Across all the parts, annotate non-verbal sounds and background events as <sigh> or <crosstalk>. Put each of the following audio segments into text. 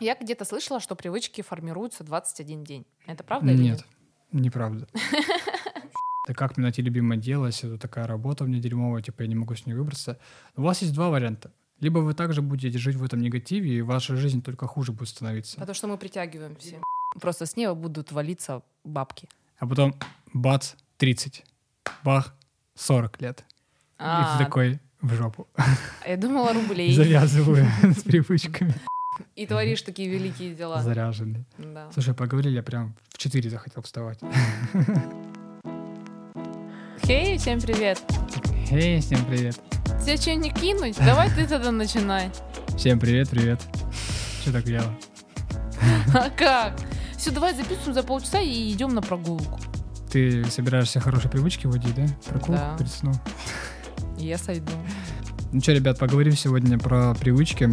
Я где-то слышала, что привычки формируются 21 день. Это правда или Нет, неправда. <laughs> Это как мне найти любимое дело, если это такая работа у меня дерьмовая, типа я не могу с ней выбраться. У вас есть два варианта. Либо вы также будете жить в этом негативе, и ваша жизнь только хуже будет становиться. Потому что мы притягиваем все. Просто с неба будут валиться бабки. А потом бац, 30. Бах, 40 лет. И А, ты такой в жопу. я думала рублей. <laughs> Завязываю с привычками. <laughs> И творишь такие великие дела. Заряженный. Да. Слушай, поговорили, я прям в 4 захотел вставать. <laughs> Хей, всем привет. Эй, всем привет. Тебе что не кинуть? Давай ты тогда начинай. Всем привет, привет. Че так вяло? <laughs> А как? Все, давай записываем за полчаса и идем на прогулку. Ты собираешься хорошие привычки вводить, да? Прогулку Да. перед сном. Я сойду. Ну что, ребят, поговорим сегодня про привычки.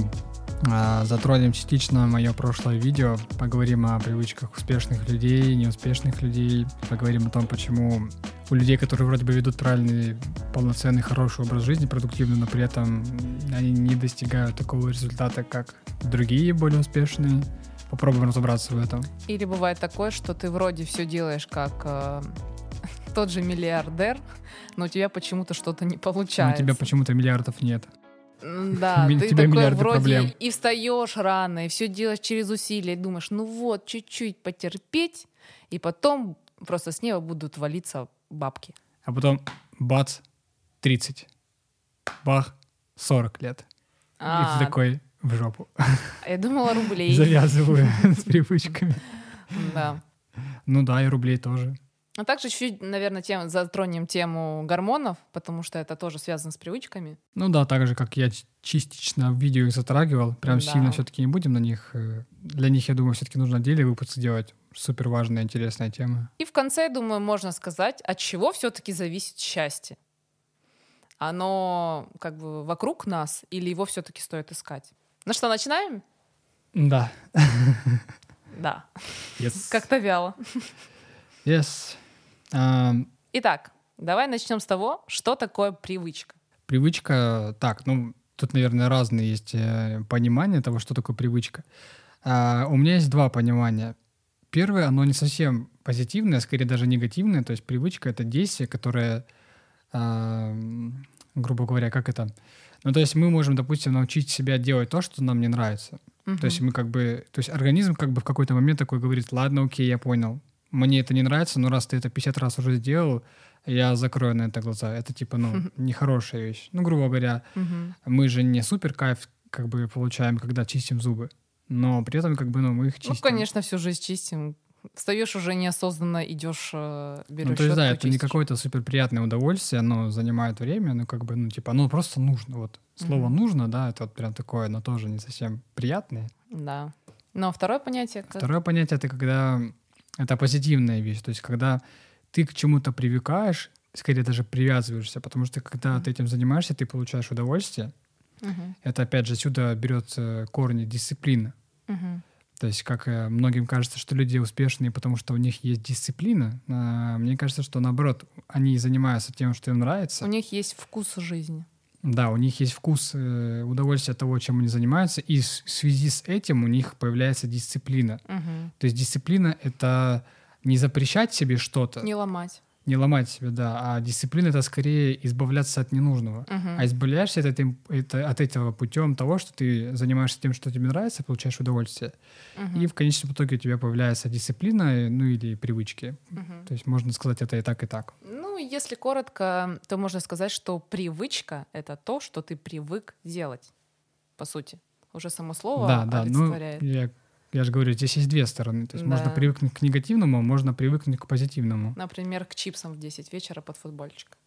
А, Затронем частично мое прошлое видео. Поговорим о привычках успешных людей, неуспешных людей. Поговорим о том, почему у людей, которые вроде бы ведут правильный, полноценный, хороший образ жизни, продуктивный, но при этом они не достигают такого результата, как другие более успешные. Попробуем разобраться в этом. Или бывает такое, что ты вроде все делаешь как э, <laughs> тот же миллиардер, но у тебя почему-то что-то не Но у получается. тебя почему-то миллиардов нет. Да, ты тебя такой вроде проблем. и встаешь рано, и все делаешь через усилия, и думаешь, ну вот, чуть-чуть потерпеть, и потом просто с неба будут валиться бабки. А потом бац, 30. Бах, 40 лет. И А, ты такой в жопу. я думала рублей. <laughs> Завязываю <laughs> с привычками. Да. Ну да, и рублей тоже. А также чуть, наверное, тем, затронем тему гормонов, потому что это тоже связано с привычками. Ну да, так же, как я частично в видео их затрагивал. Прям Да. сильно все-таки не будем на них. э, Для них, я думаю, все-таки нужно отдельный выпуск сделать. Супер важная, интересная тема. И в конце, думаю, можно сказать, от чего все-таки зависит счастье. Оно как бы вокруг нас или его все-таки стоит искать? Ну что, начинаем? Да. <laughs> Да. Yes. Как-то вяло. Yes. Итак, давай начнем с того, что такое привычка. Привычка, так, ну, тут, наверное, разные есть э, понимания того, что такое привычка. А, у меня есть два понимания. Первое, оно не совсем позитивное, а скорее даже негативное. То есть привычка — это действие, которое, а, грубо говоря, как это... Ну, то есть мы можем, допустим, научить себя делать то, что нам не нравится. То есть мы как бы... То есть организм как бы в какой-то момент такой говорит, ладно, окей, я понял. Мне это не нравится, но раз ты это 50 раз уже сделал, я закрою на это глаза. Это типа, ну, нехорошая вещь. Ну, грубо говоря, мы же не супер кайф как бы получаем, когда чистим зубы. Но при этом как бы, ну, мы их чистим. Ну, конечно, всю жизнь чистим. Встаешь уже неосознанно, идешь, э, берешь Ну, то есть, да, это не чистишь. какое-то супер приятное удовольствие, оно занимает время, ну, как бы, ну, типа, оно просто нужно, вот. Слово Мгм. «нужно», да, это вот прям такое, но тоже не совсем приятное. Да. Но второе понятие... Второе понятие — это когда это позитивная вещь, то есть когда ты к чему-то привыкаешь, скорее даже привязываешься, потому что когда Мгм. ты этим занимаешься, ты получаешь удовольствие. Мгм. Это, опять же, отсюда берется корни дисциплина. Мгм. То есть, как э, многим кажется, что люди успешные, потому что у них есть дисциплина, а мне кажется, что наоборот, они занимаются тем, что им нравится. У них есть вкус жизни. Да, у них есть вкус, э, удовольствие от того, чем они занимаются, и в связи с этим у них появляется дисциплина. Мгм. То есть дисциплина — это не запрещать себе что-то, Не ломать. Не ломать себя, да, а дисциплина — это скорее избавляться от ненужного. Мгм. А избавляешься от, этим- это- от этого путем того, что ты занимаешься тем, что тебе нравится, получаешь удовольствие. Мгм. И в конечном итоге у тебя появляется дисциплина, ну или привычки. Мгм. То есть можно сказать это и так, и так. Ну, если коротко, то можно сказать, что привычка — это то, что ты привык делать, по сути. Уже само слово да, да. Ну, я, я же говорю, здесь есть две стороны. То есть можно Да. привыкнуть к негативному, можно привыкнуть к позитивному. Например, к чипсам в 10 вечера под футбольчик.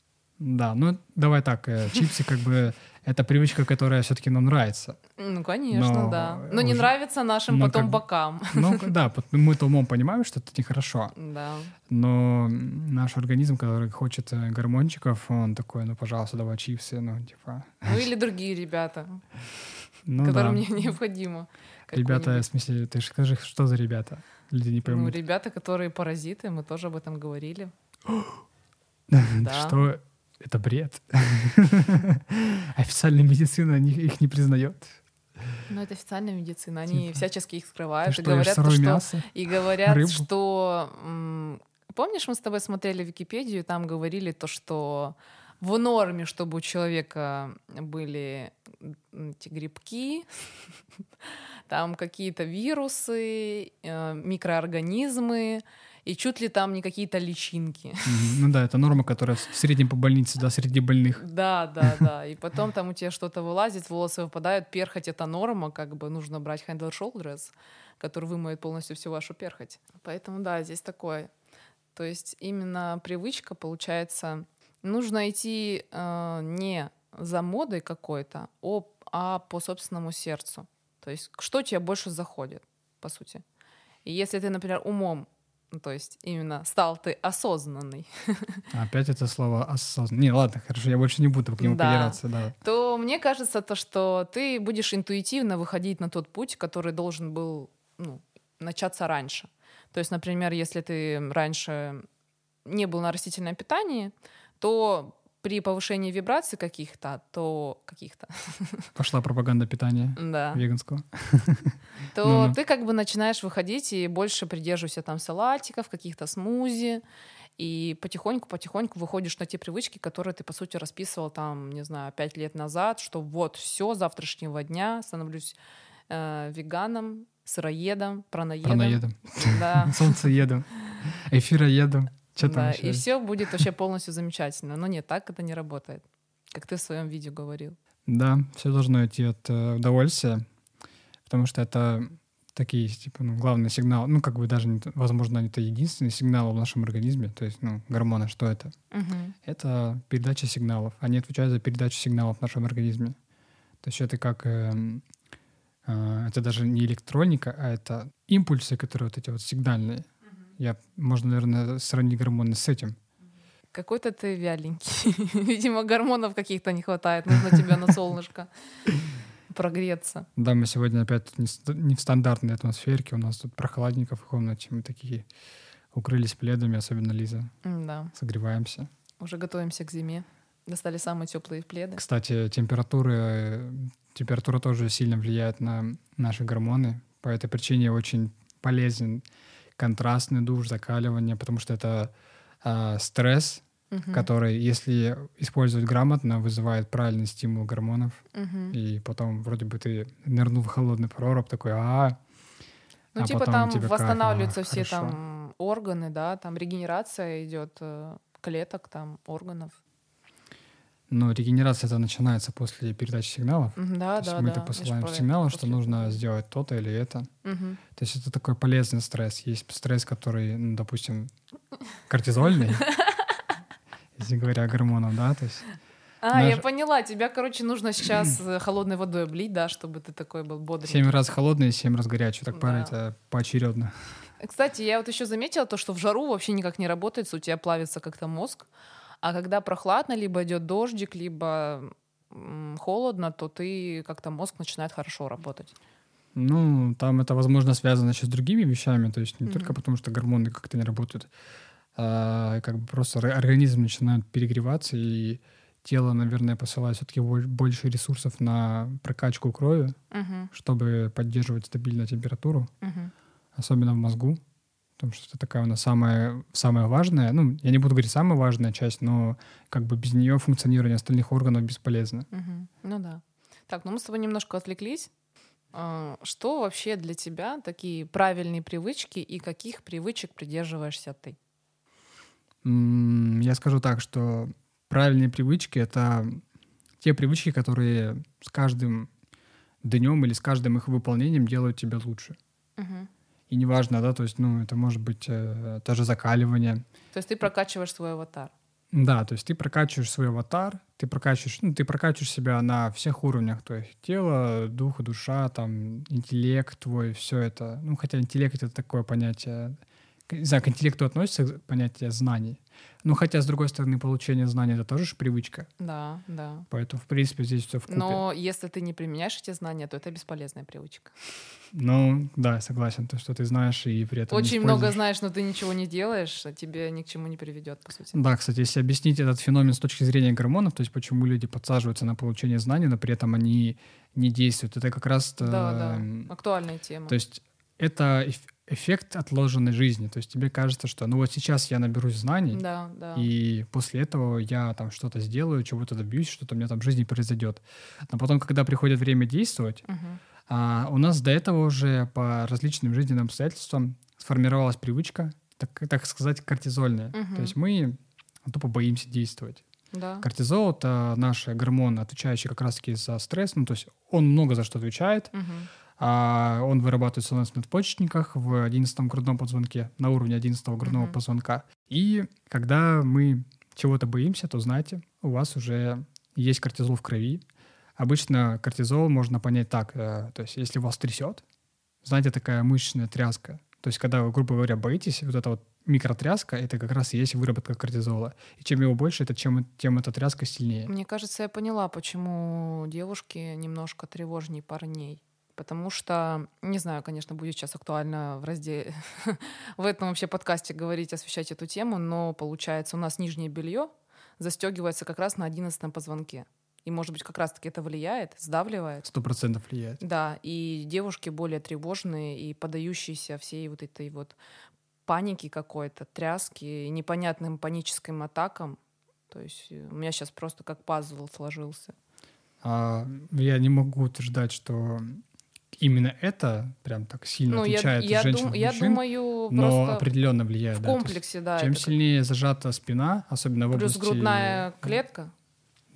Да, ну давай так, э, чипсы как бы <laughs> это привычка, которая все-таки нам нравится. Ну, конечно, Но да. Но не уже- нравится нашим потом как бокам. <laughs> Ну да, мы-то умом понимаем, что это нехорошо. Да. Но наш организм, который хочет э, гормончиков, он такой, ну пожалуйста, давай чипсы, ну типа. Ну или другие ребята, Ну да. которым мне <laughs> необходимо. Ребята, в смысле, ты же скажи, что за ребята? Люди не Ну, поймут. ребята, которые паразиты, мы тоже об этом говорили. <laughs> да. Что это бред. <laughs> Официальная медицина их не признает. Ну, это официальная медицина. Они Типа, всячески их скрывают и что, говорят, что мясо? И говорят, Рыбу? что... Помнишь, мы с тобой смотрели Википедию, там говорили то, что в норме, чтобы у человека были эти грибки, <laughs> там какие-то вирусы, э, микроорганизмы, и чуть ли там не какие-то личинки. Ну да, это норма, которая в среднем по больнице, да, среди больных. Да, да, да. И потом там у тебя что-то вылазит, волосы выпадают, перхоть — это норма, как бы нужно брать Handle Shoulders, который вымоет полностью всю вашу перхоть. Поэтому да, здесь такое. То есть именно привычка, получается, нужно идти э, не за модой какой-то, а по собственному сердцу. То есть что тебе больше заходит, по сути. И если ты, например, умом, ну, то есть именно стал ты осознанный, <laughs> Опять это слово осознанно. Не, ладно, хорошо, я больше не буду к нему Да. придираться, да. то мне кажется, то, что ты будешь интуитивно выходить на тот путь, который должен был ну, начаться раньше. То есть, например, если ты раньше не был на растительном питании, то при повышении вибраций каких-то, то каких-то, <laughs> Пошла пропаганда питания да, веганского. <laughs> то ты как бы начинаешь выходить и больше придерживаешься там салатиков, каких-то смузи, и потихоньку-потихоньку выходишь на те привычки, которые ты, по сути, расписывал там, не знаю, пять лет назад, что вот все, завтрашнего дня становлюсь э, веганом, сыроедом, праноедом. Праноедом, Да, <laughs> солнцеедом, эфироедом. Что да, и все будет вообще полностью замечательно. Но нет, так это не работает, как ты в своем видео говорил. Да, все должно идти от э, удовольствия, потому что это такие, типа, ну, главный сигнал, ну, как бы даже, не возможно, это единственный сигнал в нашем организме, то есть, ну, гормоны, что это? Мгм. Это передача сигналов. Они отвечают за передачу сигналов в нашем организме. То есть это как... эм, э, это даже не электроника, а это импульсы, которые вот эти вот сигнальные. Я, можно, наверное, сравнить гормоны с этим. Какой-то ты вяленький. <laughs> Видимо, гормонов каких-то не хватает. Нужно тебе на солнышко прогреться. Да, мы сегодня опять не в стандартной атмосферке, у нас тут прохладненько в комнате, мы такие укрылись пледами, особенно Лиза, Да, согреваемся. уже готовимся к зиме. Достали самые теплые пледы. Кстати, температуры, э, температура тоже сильно влияет на наши гормоны. По этой причине очень полезен контрастный душ, закаливание, потому что это а, стресс, Мгм. который, если использовать грамотно, вызывает правильный стимул гормонов. Мгм. И потом вроде бы ты нырнул в холодный прорубь, такой, а Ну, а типа там восстанавливаются а, все хорошо. там органы, да, там регенерация идет э, клеток, там органов. Но регенерация это начинается после передачи сигналов. Да, То есть да, мы да. это посылаем это, сигналы, что нужно сделать то-то или это. Мгм. То есть это такой полезный стресс. Есть стресс, который, ну, допустим, кортизольный, <laughs> если говоря о гормонах, да, то есть А, я поняла, тебя, короче, нужно сейчас э, холодной водой облить, да, чтобы ты такой был бодрый. семь раз холодный, семь раз горячий, так Да. парить а, поочередно. Кстати, я вот еще заметила то, что в жару вообще никак не работает, у тебя плавится как-то мозг. А когда прохладно, либо идет дождик, либо холодно, то ты как-то мозг начинает хорошо работать. Ну, там это, возможно, связано еще с другими вещами, то есть не Мгм. только потому, что гормоны как-то не работают, а как бы просто ор- организм начинает перегреваться, и тело, наверное, посылает все-таки больше ресурсов на прокачку крови, Мгм, чтобы поддерживать стабильную температуру, мгм. особенно в мозгу, потому что это такая у нас самая, самая важная, ну, я не буду говорить самая важная часть, но как бы без нее функционирование остальных органов бесполезно. Мгм. Ну да. Так, ну мы с тобой немножко отвлеклись. А, Что вообще для тебя такие правильные привычки и каких привычек придерживаешься ты? Я скажу так, что правильные привычки — это те привычки, которые с каждым днем или с каждым их выполнением делают тебя лучше. Мгм. И неважно, да, то есть, ну, это может быть э, тоже закаливание. То есть ты прокачиваешь свой аватар. Да, то есть ты прокачиваешь свой аватар, ты прокачиваешь, ну, ты прокачиваешь себя на всех уровнях, то есть тело, дух, душа, там, интеллект твой, все это. Ну, хотя интеллект — это такое понятие, не знаю, к интеллекту относится понятие знаний. Ну, хотя, с другой стороны, получение знаний — это тоже же привычка. Да, да. Поэтому, в принципе, здесь все в купе. Но если ты не применяешь эти знания, то это бесполезная привычка. Ну, да, согласен. То, что ты знаешь и при этом Очень много знаешь, но ты ничего не делаешь, а тебе ни к чему не приведет, по сути. Да, кстати, если объяснить этот феномен с точки зрения гормонов, то есть почему люди подсаживаются на получение знаний, но при этом они не действуют, это как раз... Да, да, актуальная тема. То есть это эффект отложенной жизни. То есть тебе кажется, что ну вот сейчас я наберусь знаний, да, да. и после этого я там что-то сделаю, чего-то добьюсь, что-то у меня там в жизни произойдет. Но потом, когда приходит время действовать, угу. а, у нас до этого уже по различным жизненным обстоятельствам сформировалась привычка, так, так сказать, кортизольная. Угу. То есть мы тупо боимся действовать. Да. Кортизол — это наш гормон, отвечающий как раз-таки за стресс. Ну, то есть он много за что отвечает. Угу. А он вырабатывается у нас в надпочечниках в 11 грудном позвонке, на уровне 11 грудного Мгм. позвонка. И когда мы чего-то боимся, то знаете, у вас уже есть кортизол в крови. Обычно кортизол можно понять так, э, то есть если вас трясет, знаете, такая мышечная тряска. То есть когда вы, грубо говоря, боитесь, вот эта вот микротряска, это как раз и есть выработка кортизола. И чем его больше, это чем, тем эта тряска сильнее. Мне кажется, я поняла, почему девушки немножко тревожнее парней. Потому что, не знаю, конечно, будет сейчас актуально в разделе, <laughs> в этом вообще подкасте говорить, освещать эту тему, но получается, у нас нижнее белье застегивается как раз на 11 позвонке. И, может быть, как раз-таки это влияет, сдавливает. Сто процентов влияет. Да, и девушки более тревожные и подающиеся всей вот этой вот панике какой-то, тряски, непонятным паническим атакам. То есть э, у меня сейчас просто как пазл сложился. А, я не могу утверждать, что именно это прям так сильно Ну, я, отличает я, женщин дум- от я мужчин, думаю, но определенно влияет. в да, комплексе, да. чем это как- сильнее зажата спина, особенно в Плюс области... грудная клетка.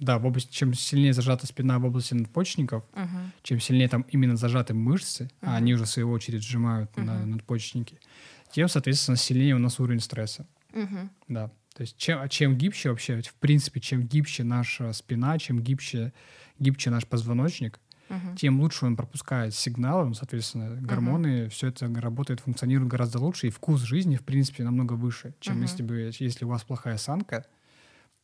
Да, в области, чем сильнее зажата спина в области надпочечников, Мгм. чем сильнее там именно зажаты мышцы, Мгм. а они уже в свою очередь сжимают на Мгм. надпочечники, тем, соответственно, сильнее у нас уровень стресса. Мгм. Да. То есть чем, а чем гибче вообще, в принципе, чем гибче наша спина, чем гибче, гибче наш позвоночник, Мгм. тем лучше он пропускает сигналы, ну, соответственно, гормоны, все это работает, функционирует гораздо лучше, и вкус жизни, в принципе, намного выше, чем Мгм. если бы, если у вас плохая осанка,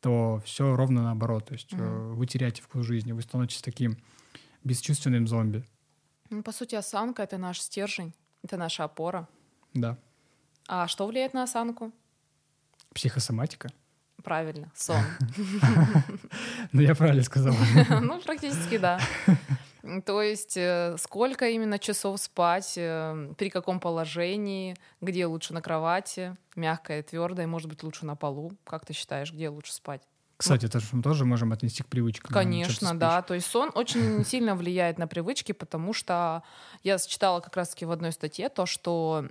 то все ровно наоборот. То есть Мгм. вы теряете вкус жизни, вы становитесь таким бесчувственным зомби. Ну, по сути, осанка — это наш стержень, это наша опора. Да. А что влияет на осанку? Психосоматика. Правильно, сон. <laughs> Ну, я правильно сказал. <laughs> Ну, практически да. <laughs> То есть э, сколько именно часов спать, э, при каком положении, где лучше на кровати, мягкое, твердое, может быть, лучше на полу. Как ты считаешь, где лучше спать? Кстати, это же мы тоже можем отнести к привычкам. Конечно, да. То есть сон очень сильно влияет на привычки, потому что я читала как раз-таки в одной статье то, что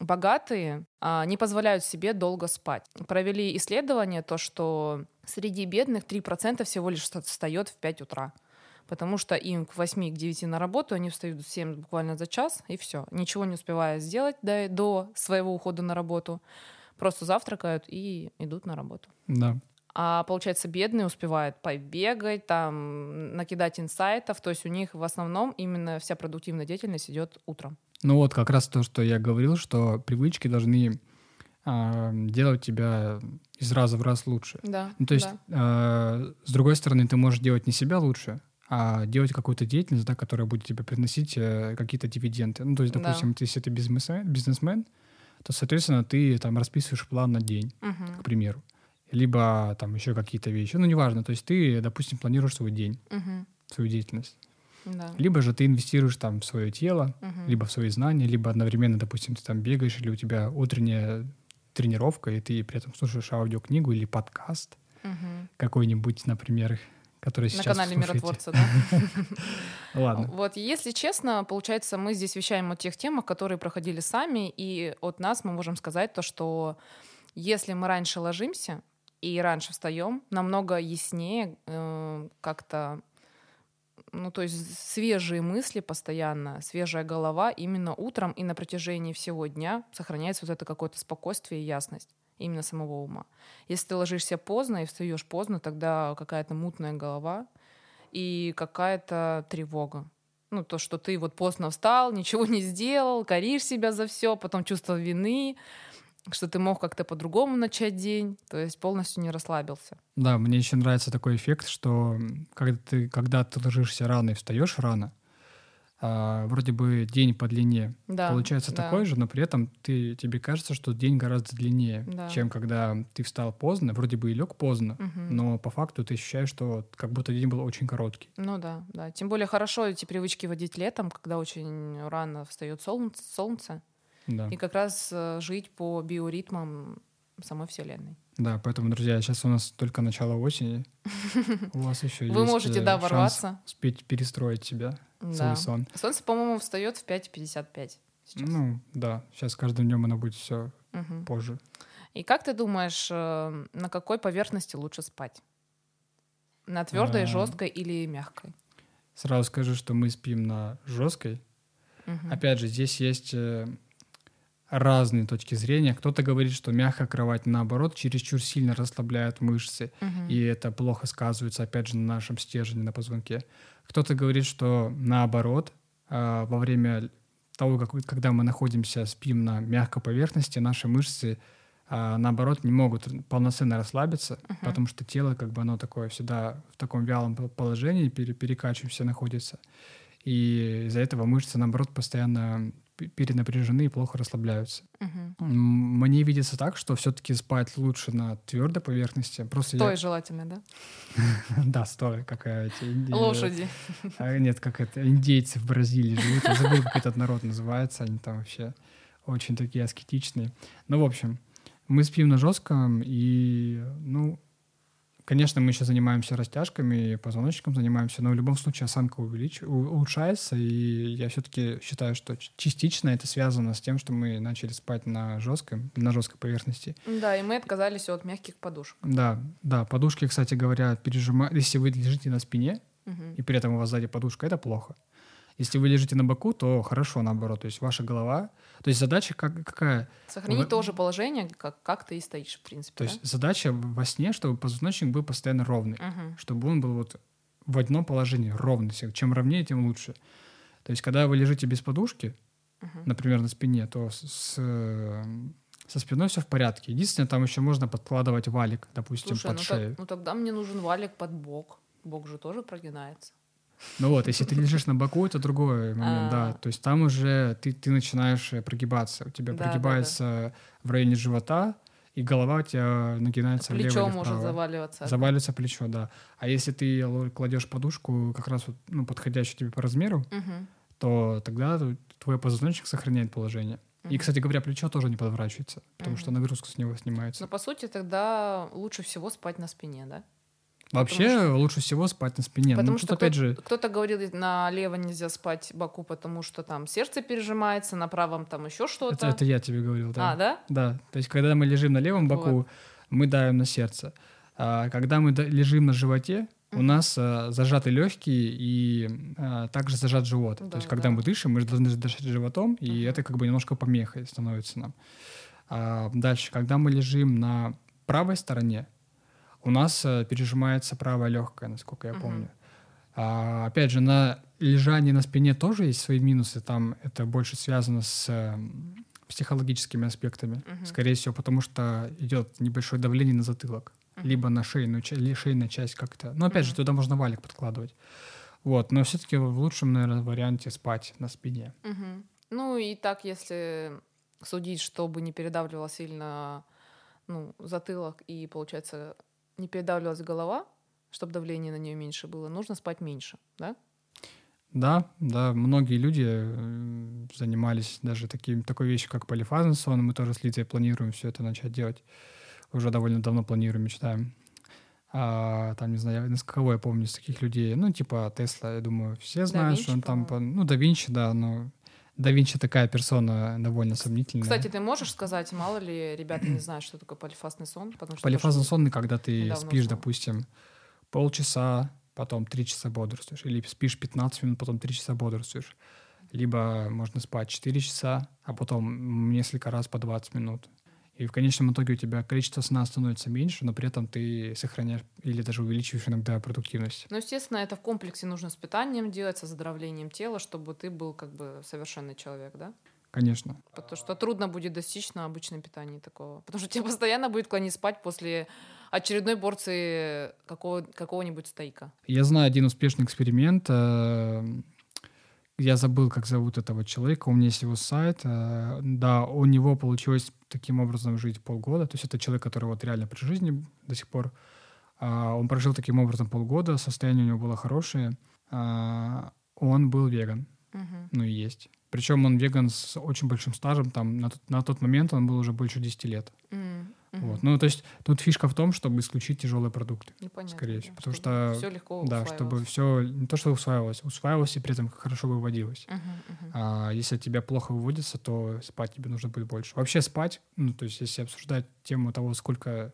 богатые а, не позволяют себе долго спать. Провели исследование, то, что среди бедных 3% всего лишь вста- встает в 5 утра. Потому что им к 8 к 9 на работу, они встают в 7 буквально за час, и все. Ничего не успевая сделать до, до своего ухода на работу. Просто завтракают и идут на работу. Да. А получается, бедные успевают побегать, там, накидать инсайтов. То есть у них в основном именно вся продуктивная деятельность идет утром. Ну вот как раз то, что я говорил, что привычки должны а, делать тебя из раза в раз лучше. Да. Ну, то есть, э, с другой стороны, ты можешь делать не себя лучше, а делать какую-то деятельность, да, которая будет тебе приносить э, какие-то дивиденды. Ну, то есть, Да. допустим, ты, если ты бизнесмен, бизнесмен, то, соответственно, ты там расписываешь план на день, Мгм. к примеру. Либо там еще какие-то вещи. Ну, неважно. То есть ты, допустим, планируешь свой день, Мгм. свою деятельность. Да. Либо же ты инвестируешь там в свое тело, Мгм. либо в свои знания, либо одновременно, допустим, ты там бегаешь, или у тебя утренняя тренировка, и ты при этом слушаешь аудиокнигу или подкаст Мгм. какой-нибудь, например, который На сейчас канале слушаете. Миротворца, да? <laughs> Ладно. <laughs> Вот, если честно, получается, мы здесь вещаем о тех темах, которые проходили сами, и от нас мы можем сказать то, что если мы раньше ложимся и раньше встаем, намного яснее э, как-то, ну, то есть свежие мысли постоянно, свежая голова именно утром и на протяжении всего дня сохраняется вот это какое-то спокойствие и ясность именно самого ума. Если ты ложишься поздно и встаешь поздно, тогда какая-то мутная голова, и какая-то тревога. Ну, то, что ты вот поздно встал, ничего не сделал, коришь себя за все, потом чувство вины, что ты мог как-то по-другому начать день, то есть полностью не расслабился. Да, мне еще нравится такой эффект, что когда ты, когда ты ложишься рано и встаешь рано, а, вроде бы день по длине Да, получается да. такой же, но при этом ты, тебе кажется, что день гораздо длиннее, Да. чем когда ты встал поздно, вроде бы и лег поздно, Мгм. но по факту ты ощущаешь, что как будто день был очень короткий. Ну да, да. Тем более хорошо эти привычки водить летом, когда очень рано встает солнце, солнце Да. и как раз э, жить по биоритмам самой Вселенной. Да, поэтому, друзья, сейчас у нас только начало осени. <laughs> У вас еще Вы есть можете, э, да, ворваться. успеть перестроить себя, свой Да. сон. Солнце, по-моему, встает в 5.55 сейчас. Ну, да, сейчас с каждым днем оно будет все Мгм. позже. И как ты думаешь, э, на какой поверхности лучше спать? На твердой, А. жесткой или мягкой? Сразу скажу, что мы спим на жесткой. Мгм. Опять же, здесь есть э, разные точки зрения. Кто-то говорит, что мягкая кровать, наоборот, чересчур сильно расслабляет мышцы, Мгм. и это плохо сказывается, опять же, на нашем стержне, на позвонке. Кто-то говорит, что наоборот, а, во время того, как, когда мы находимся, спим на мягкой поверхности, наши мышцы, а, наоборот, не могут полноценно расслабиться, Мгм. потому что тело, как бы оно такое всегда в таком вялом положении, пере- перекачиваемся находится. И из-за этого мышцы, наоборот, постоянно перенапряжены и плохо расслабляются. М, Мне видится так, что все-таки спать лучше на твердой поверхности. Просто Той я... желательно, да? <laughs> Да, стоя, как эти... Лошади. А, нет, как это, индейцы в Бразилии живут. Я забыл, как этот народ называется. Они там вообще очень такие аскетичные. Ну, в общем, мы спим на жестком, и, ну, конечно, мы еще занимаемся растяжками, позвоночником занимаемся, но в любом случае осанка увелич... улучшается, и я все-таки считаю, что частично это связано с тем, что мы начали спать на жестком, на жесткой поверхности. Да, и мы отказались от мягких подушек. Да, да, подушки, кстати говоря, пережимают. Если вы лежите на спине, Мгм. и при этом у вас сзади подушка, это плохо. Если вы лежите на боку, то хорошо наоборот. То есть ваша голова... То есть задача как, какая? Сохранить Вы- то же положение, как, как ты и стоишь, в принципе. То есть задача во сне, чтобы позвоночник был постоянно ровный. да? Мгм. Чтобы он был вот в одном положении, ровный. Чем ровнее, тем лучше. То есть когда вы лежите без подушки, Мгм. например, на спине, то с- с, э, со спиной все в порядке. Единственное, там еще можно подкладывать валик, допустим, Слушай, под ну, шею. так- ну тогда мне нужен валик под бок. Бок же тоже прогинается. Ну вот, если ты лежишь на боку, это другой момент, да. А. То есть там уже ты, ты начинаешь э, прогибаться. У тебя Да, да, прогибается в районе живота, и голова у тебя нагинается влево Плечо может заваливаться. Заваливается плечо, да. А если ты кладешь подушку как раз вот, ну, подходящую тебе по размеру, Мгм. то тогда твой позвоночник сохраняет положение. И, кстати говоря, плечо тоже не подворачивается, потому что Мгм. нагрузка с него снимается. Но по сути тогда лучше всего спать на спине, да? Вообще лучше всего спать на спине. Потому ну, что опять же, кто-то говорит, налево нельзя спать боку, потому что там сердце пережимается, на правом там еще что-то. это, это я тебе говорил, да. А, да? Да, то есть когда мы лежим на левом боку, Вот. мы давим на сердце. А когда мы лежим на животе, у нас а, зажаты легкие и а, также зажат живот. то Да, есть когда да. мы дышим, мы должны дышать животом, и Мгм. это как бы немножко помехой становится нам. А, дальше, когда мы лежим на правой стороне, у нас а, пережимается правая легкая, насколько я помню. А, опять же, на лежании на спине тоже есть свои минусы. Там это больше связано с эм, психологическими аспектами. Мгм. Скорее всего, потому что идет небольшое давление на затылок, Мгм. либо на шейную, шейная часть как-то. Но опять же, Мгм. туда можно валик подкладывать. Вот, но все-таки в лучшем, наверное, варианте спать на спине. Мгм. Ну и так, если судить, чтобы не передавливала сильно ну, затылок и, получается, не передавливалась голова, чтобы давление на нее меньше было, нужно спать меньше, да? Да, да, многие люди э, занимались даже таким, такой вещью, как полифазный сон. Мы тоже с Лидией планируем все это начать делать. Уже довольно давно планируем, мечтаем. А, там, не знаю, из кого я помню, из таких людей. Ну, типа Тесла, я думаю, все знают, что он Винчи, там... по-моему. по- Ну, да Винчи, да, но да Винчи такая персона довольно сомнительная. Кстати, ты можешь сказать, мало ли ребята не знают, что такое полифазный сон? Потому что Полифазный тоже- сон, когда ты спишь, узнала. допустим, полчаса, потом три часа бодрствуешь, или спишь 15 минут, потом три часа бодрствуешь. Либо можно спать 4 часа, а потом несколько раз по 20 минут. И в конечном итоге у тебя количество сна становится меньше, но при этом ты сохраняешь или даже увеличиваешь иногда продуктивность. Ну, естественно, это в комплексе нужно с питанием делать, с оздоровлением тела, чтобы ты был как бы совершенный человек, да? Конечно. Потому что трудно будет достичь на обычном питании такого. Потому что тебе постоянно будет клонить спать после очередной порции какого, какого-нибудь стейка. Я знаю один успешный эксперимент. Я забыл, как зовут этого человека. У меня есть его сайт. э, Да, у него получилось таким образом жить полгода. То есть это человек, который вот реально при жизни до сих пор. А, Он прожил таким образом полгода, состояние у него было хорошее. А, Он был веган, Мгм. ну и есть. Причем он веган с очень большим стажем. Там на тот, на тот момент он был уже больше 10 лет. М, мгм. Вот. Ну, то есть тут фишка в том, чтобы исключить тяжелые продукты. Непонятно. скорее всего, потому что- все легко Да, чтобы все не то, что усваивалось, усваивалось и при этом хорошо выводилось. Мгм, мгм. А если тебя плохо выводится, то спать тебе нужно будет больше. Вообще спать, ну, то есть если обсуждать тему того, сколько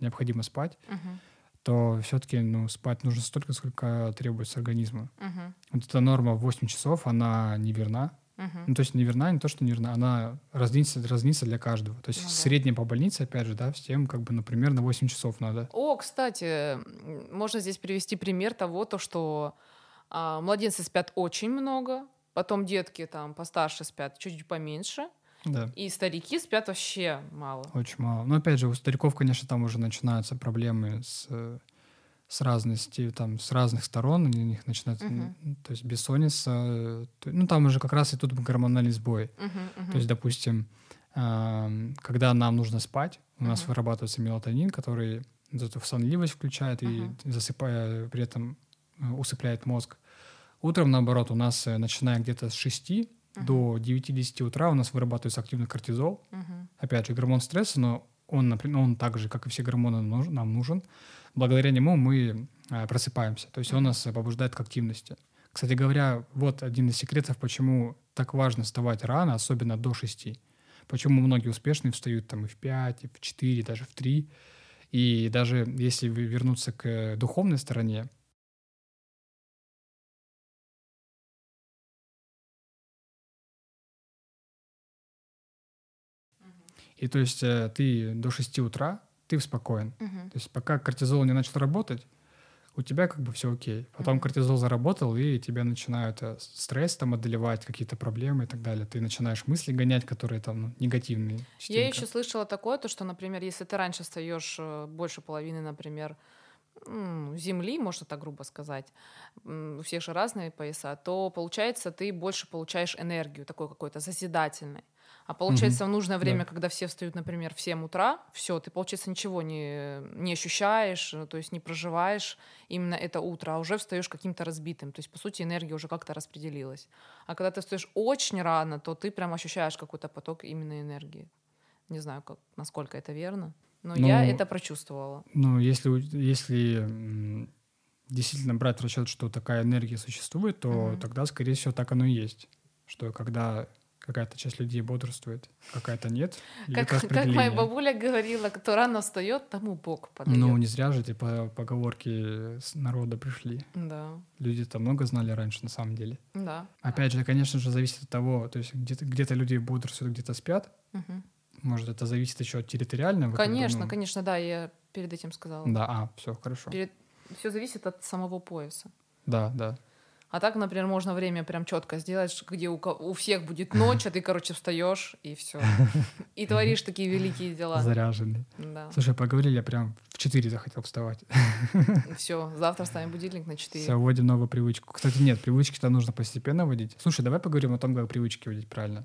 необходимо спать, Мгм, то все-таки, ну, спать нужно столько, сколько требуется организму. мгм, Вот эта норма в 8 часов, она неверна. Мгм. Ну, то есть неверна, не то, что неверна, она разнится, разнится для каждого. То есть Ну да. среднем по больнице, опять же, да, всем как бы, ну, примерно 8 часов надо. О, кстати, можно здесь привести пример того, то, что а, младенцы спят очень много, потом детки там постарше спят чуть поменьше, Да. и старики спят вообще мало. Очень мало. Но опять же, у стариков, конечно, там уже начинаются проблемы с, э, с разности, там, с разных сторон, у них начинается, Мгм. м, то есть бессонница, э, ну, там уже как раз и тут гормональный сбой. Мгм, мгм. То есть, допустим, когда нам нужно спать, у нас Мгм. вырабатывается мелатонин, который эту сонливость включает Мгм. и засыпая, при этом э, усыпляет мозг. Утром, наоборот, у нас, э, начиная где-то с 6 Мгм. до 9-10 утра, у нас вырабатывается активный кортизол, Мгм. опять же, гормон стресса, но он, например, он так же, как и все гормоны, нам нужен. Благодаря нему мы э, просыпаемся. То есть он нас э, побуждает к активности. Кстати говоря, вот один из секретов, почему так важно вставать рано, особенно до 6. Почему многие успешные встают там и в 5, и в 4, даже в 3. И даже если вернуться к э, духовной стороне, и то есть э, ты до 6 утра, ты спокоен. Мгм. То есть пока кортизол не начал работать, у тебя как бы все окей. Потом Мгм. кортизол заработал, и тебя начинают э, стресс там одолевать, какие-то проблемы и так далее. Ты начинаешь мысли гонять, которые там ну, негативные. Я частенько. еще слышала такое, то, что, например, если ты раньше встаешь э, больше половины, например, земли, можно так грубо сказать, у всех же разные пояса, то получается ты больше получаешь энергию такой какой-то созидательной. А получается в нужное время, Да. когда все встают, например, в 7 утра, все, ты, получается, ничего не, не ощущаешь, э, то есть не проживаешь именно это утро, а уже встаешь каким-то разбитым. То есть, по сути, энергия уже как-то распределилась. А когда ты встаешь очень рано, то ты прям ощущаешь какой-то поток именно энергии. Не знаю, как, насколько это верно, но я Ну, это прочувствовала. Ну, если, если действительно брать в расчет, что такая энергия существует, то Мгм. тогда, скорее всего, так оно и есть. Что когда какая-то часть людей бодрствует, какая-то нет. Как, как моя бабуля говорила, кто рано встает, тому Бог подает. Ну, не зря же эти по- поговорки с народа пришли. Да, Люди-то много знали раньше, на самом деле. да. Опять же, конечно же, зависит от того, то есть где-то где люди бодрствуют, где-то спят. Мгм. Может, это зависит еще от территориального. как бы, Конечно, ну, конечно, да, я перед этим сказала. Да, а, все, хорошо. Все зависит от самого пояса. Да, да. А так, например, можно время прям четко сделать, где у, у всех будет ночь, а ты, короче, встаешь и все. И творишь такие великие дела. Заряженный. Да. Слушай, поговорили, я прям в 4 захотел вставать. <laughs> Все, завтра ставим будильник на 4. Все, вводим новую привычку. Кстати, нет, привычки-то нужно постепенно вводить. Слушай, давай поговорим о том, как привычки вводить правильно.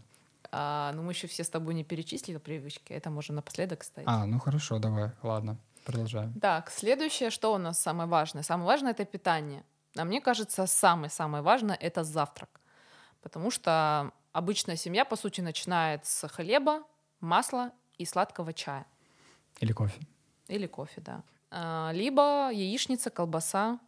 А, ну, мы еще все с тобой не перечислили привычки. Это можно напоследок ставить. А, ну хорошо, давай, ладно, продолжаем. Так, следующее, что у нас самое важное? Самое важное это питание. А мне кажется, самое-самое важное это завтрак. Потому что обычная семья, по сути, начинает с хлеба, масла и сладкого чая. Или кофе. Или кофе, да. А, Либо яичница, колбаса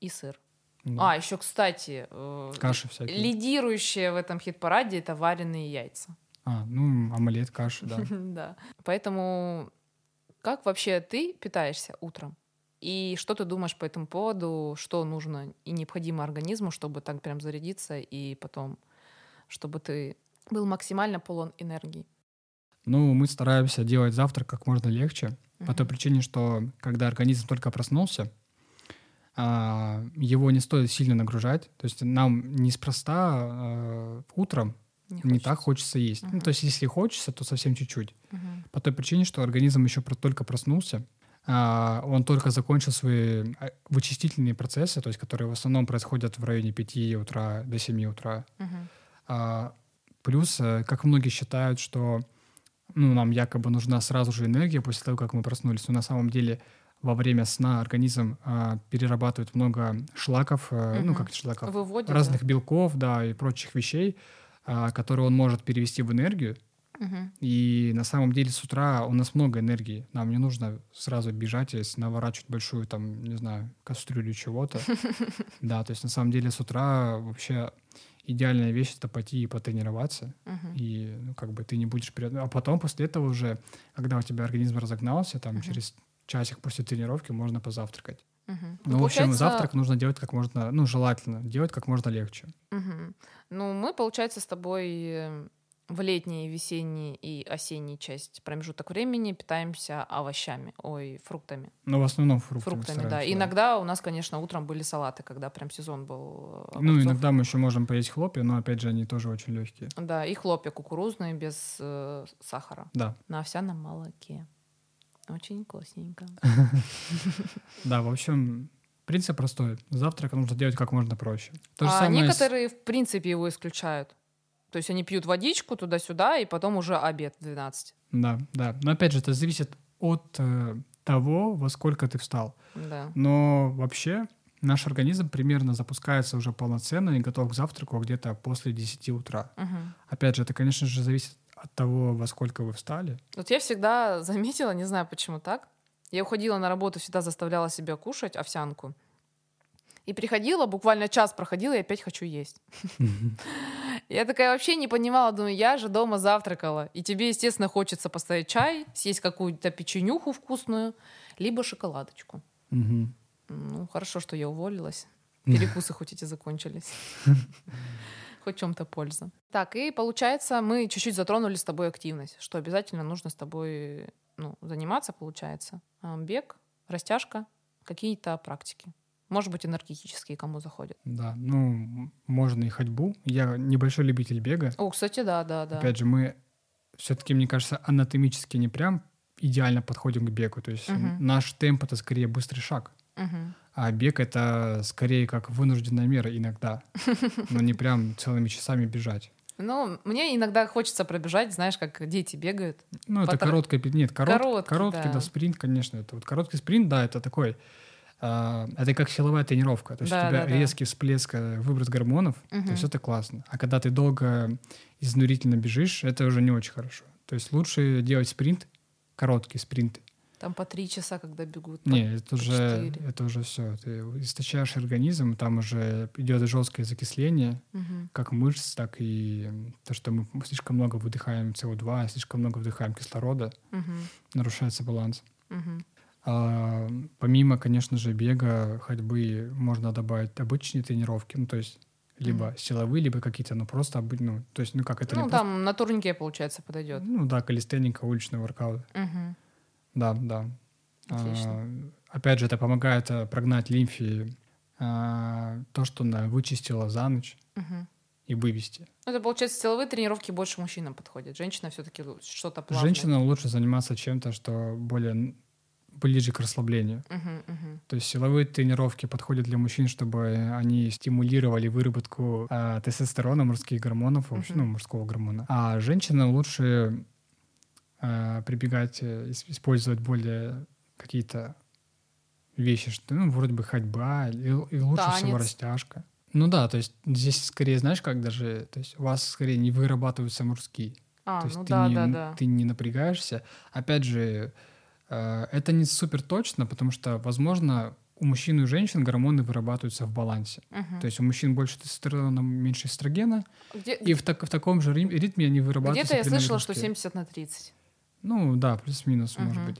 и сыр. Ну, А, еще, кстати, э, Каши всякие. лидирующие в этом хит-параде это вареные яйца. А, ну, омлет, каша, да. <laughs> Да. Поэтому как вообще ты питаешься утром? И что ты думаешь по этому поводу? Что нужно и необходимо организму, чтобы так прям зарядиться и потом, чтобы ты был максимально полон энергии? Ну, мы стараемся делать завтрак как можно легче, по той причине, что когда организм только проснулся, а, его не стоит сильно нагружать. То есть нам неспроста а, утром не, хочется. так хочется есть. Ну, Мгм. то есть если хочется, то совсем чуть-чуть. Мгм. По той причине, что организм еще только проснулся, он только закончил свои а, вычистительные процессы, то есть которые в основном происходят в районе 5 утра до 7 утра. А, плюс, э, как многие считают, что ну, нам якобы нужна сразу же энергия после того, как мы проснулись, но на самом деле во время сна организм а, перерабатывает много шлаков, э, ну Мгм. как шлаков, Выводит, да. разных белков, да, и прочих вещей, а, которые он может перевести в энергию. И на самом деле с утра у нас много энергии. Нам не нужно сразу бежать и наворачивать большую, там, не знаю, кастрюлю чего-то. <laughs> Да, то есть на самом деле с утра вообще идеальная вещь — это пойти и потренироваться. И ну, как бы ты не будешь... перед- А потом после этого уже, когда у тебя организм разогнался, там через часик после тренировки можно позавтракать. Мгм. Ну, в общем, завтрак нужно делать как можно, ну, желательно делать как можно легче. Мгм. Ну, мы, получается, с тобой в летней, весенней и осенней часть промежуток времени питаемся овощами, ой, фруктами. Но в основном фруктами Фруктами, да. Иногда у нас, конечно, утром были салаты, когда прям сезон был. э, Ну, огурцов. иногда мы еще можем поесть хлопья, но, опять же, они тоже очень легкие. Да, и хлопья кукурузные без э, сахара Да. на овсяном молоке. Очень вкусненько. <laughs> Да, в общем, принцип простой. Завтрак нужно делать как можно проще. А некоторые, в принципе, его исключают. То есть они пьют водичку туда-сюда, и потом уже обед в 12. Да, да. Но опять же, это зависит от э, того, во сколько ты встал. Да. Но вообще наш организм примерно запускается уже полноценно и готов к завтраку где-то после 10 утра. Мгм. Опять же, это, конечно же, зависит от того, во сколько вы встали. Вот я всегда <laughs> заметила, не знаю почему так, я уходила на работу, всегда заставляла себя кушать овсянку. И приходила, буквально час проходила, и опять хочу есть. <laughs> Я такая вообще не понимала, думаю, я же дома завтракала. И тебе, естественно, хочется поставить чай, съесть какую-то печенюху вкусную, либо шоколадочку. Мгм. Ну, хорошо, что я уволилась. <laughs> Перекусы хоть эти закончились. <laughs> Хоть чем-то польза. Так, и получается, мы чуть-чуть затронули с тобой активность, что обязательно нужно с тобой ну, заниматься, получается. А, Бег, растяжка, какие-то практики. Может быть, энергетические, кому заходят. Да, ну, можно и ходьбу. Я небольшой любитель бега. О, кстати, да, да, да. Опять же, мы все-таки, мне кажется, анатомически не прям идеально подходим к бегу. То есть Мгм. наш темп — это скорее быстрый шаг. Мгм. А бег — это скорее как вынужденная мера иногда. <laughs> Но не прям целыми часами бежать. Ну, мне иногда хочется пробежать, знаешь, как дети бегают. Ну, это Потр- короткая... Нет, корот- Короткий, короткий, да. да, спринт, конечно. Это вот короткий спринт, да, это такой... а, это как силовая тренировка. То есть Да, у тебя да, да. резкий всплеск, э, выброс гормонов, то Мгм. есть это классно. А когда ты долго изнурительно бежишь, это уже не очень хорошо. То есть лучше делать спринт, короткие спринты. Там по три часа, когда бегут. Не, это уже, это уже все. Ты истощаешь организм, там уже идет жесткое закисление, Мгм. как мышц, так и то, что мы слишком много выдыхаем СО2, слишком много вдыхаем кислорода, Мгм. нарушается баланс. Мгм. А, помимо, конечно же, бега, ходьбы, можно добавить обычные тренировки, ну, то есть либо Мгм. силовые, либо какие-то, ну, просто, обы- ну, то есть, ну, как это Ну, просто- там на турнике, получается, подойдет. ну, да, калистеника, уличный воркаут. Мгм. Да, да. Отлично. А, опять же, это помогает э, прогнать лимфе а, то, что она вычистила за ночь Мгм. и вывести. Ну, это, получается, силовые тренировки больше мужчинам подходят. Женщина все-таки что-то плавное. Женщинам лучше заниматься чем-то, что более ближе к расслаблению. Мгм, мгм. То есть силовые тренировки подходят для мужчин, чтобы они стимулировали выработку а, тестостерона, мужских гормонов, вообще, Мгм. ну, мужского гормона. А женщинам лучше а, прибегать, э, ис- использовать более какие-то вещи, что, ну, вроде бы ходьба, и, и лучше всего Танец. растяжка. Ну да, то есть здесь скорее, знаешь, как даже, то есть у вас скорее не вырабатываются мужские. А, То есть ну ты, да, не, да, да. ты не напрягаешься. Опять же, э, это не супер точно, потому что, возможно, у мужчин и у женщин гормоны вырабатываются в балансе. Мгм. То есть у мужчин больше тестостерона, меньше эстрогена, Где- и в, так- в таком же ритме они вырабатываются. Где-то я слышала, что мужские. 70 на 30. Ну да, плюс-минус, может Мгм. быть.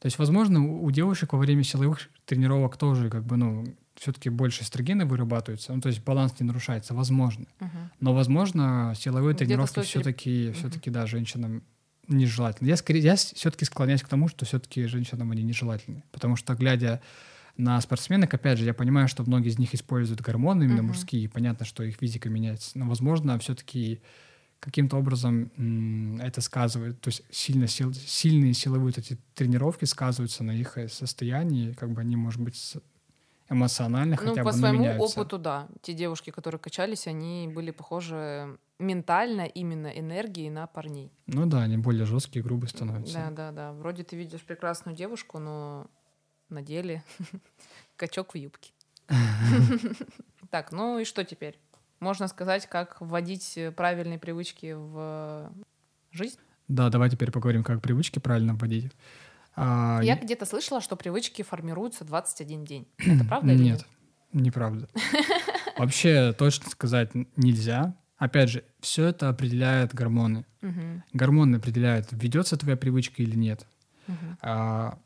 То есть, возможно, у, у девушек во время силовых тренировок тоже как бы, ну, все-таки больше эстрогена вырабатывается, ну, то есть баланс не нарушается, возможно. Мгм. Но, возможно, силовые Где-то тренировки все-таки, Мгм. все-таки, да, женщинам нежелательно. Я, скорее, я все-таки склоняюсь к тому, что все-таки женщинам они нежелательны. Потому что, глядя на спортсменок, опять же, я понимаю, что многие из них используют гормоны именно uh-huh. мужские, и понятно, что их физика меняется. Но, возможно, все-таки каким-то образом м- это сказывает, то есть сильно сил, сильные силовые эти тренировки сказываются на их э, состоянии, как бы они, может быть, эмоционально ну, хотя по бы своему меняются. опыту, да. Те девушки, которые качались, они были похожи ментально именно энергией на парней. Ну да, они более жесткие, грубые становятся. Да, да, да. Вроде ты видишь прекрасную девушку, но на деле <laughs> качок в юбке. <laughs> Так, ну и что теперь? Можно сказать, как вводить правильные привычки в жизнь? Да, давай теперь поговорим, как привычки правильно вводить. А, Я где-то слышала, что привычки формируются 21 день. <clears throat> Это правда или нет? Нет, неправда. <laughs> Вообще точно сказать нельзя. Опять же, все это определяет гормоны. Гормоны определяют, ведется твоя привычка или нет. А,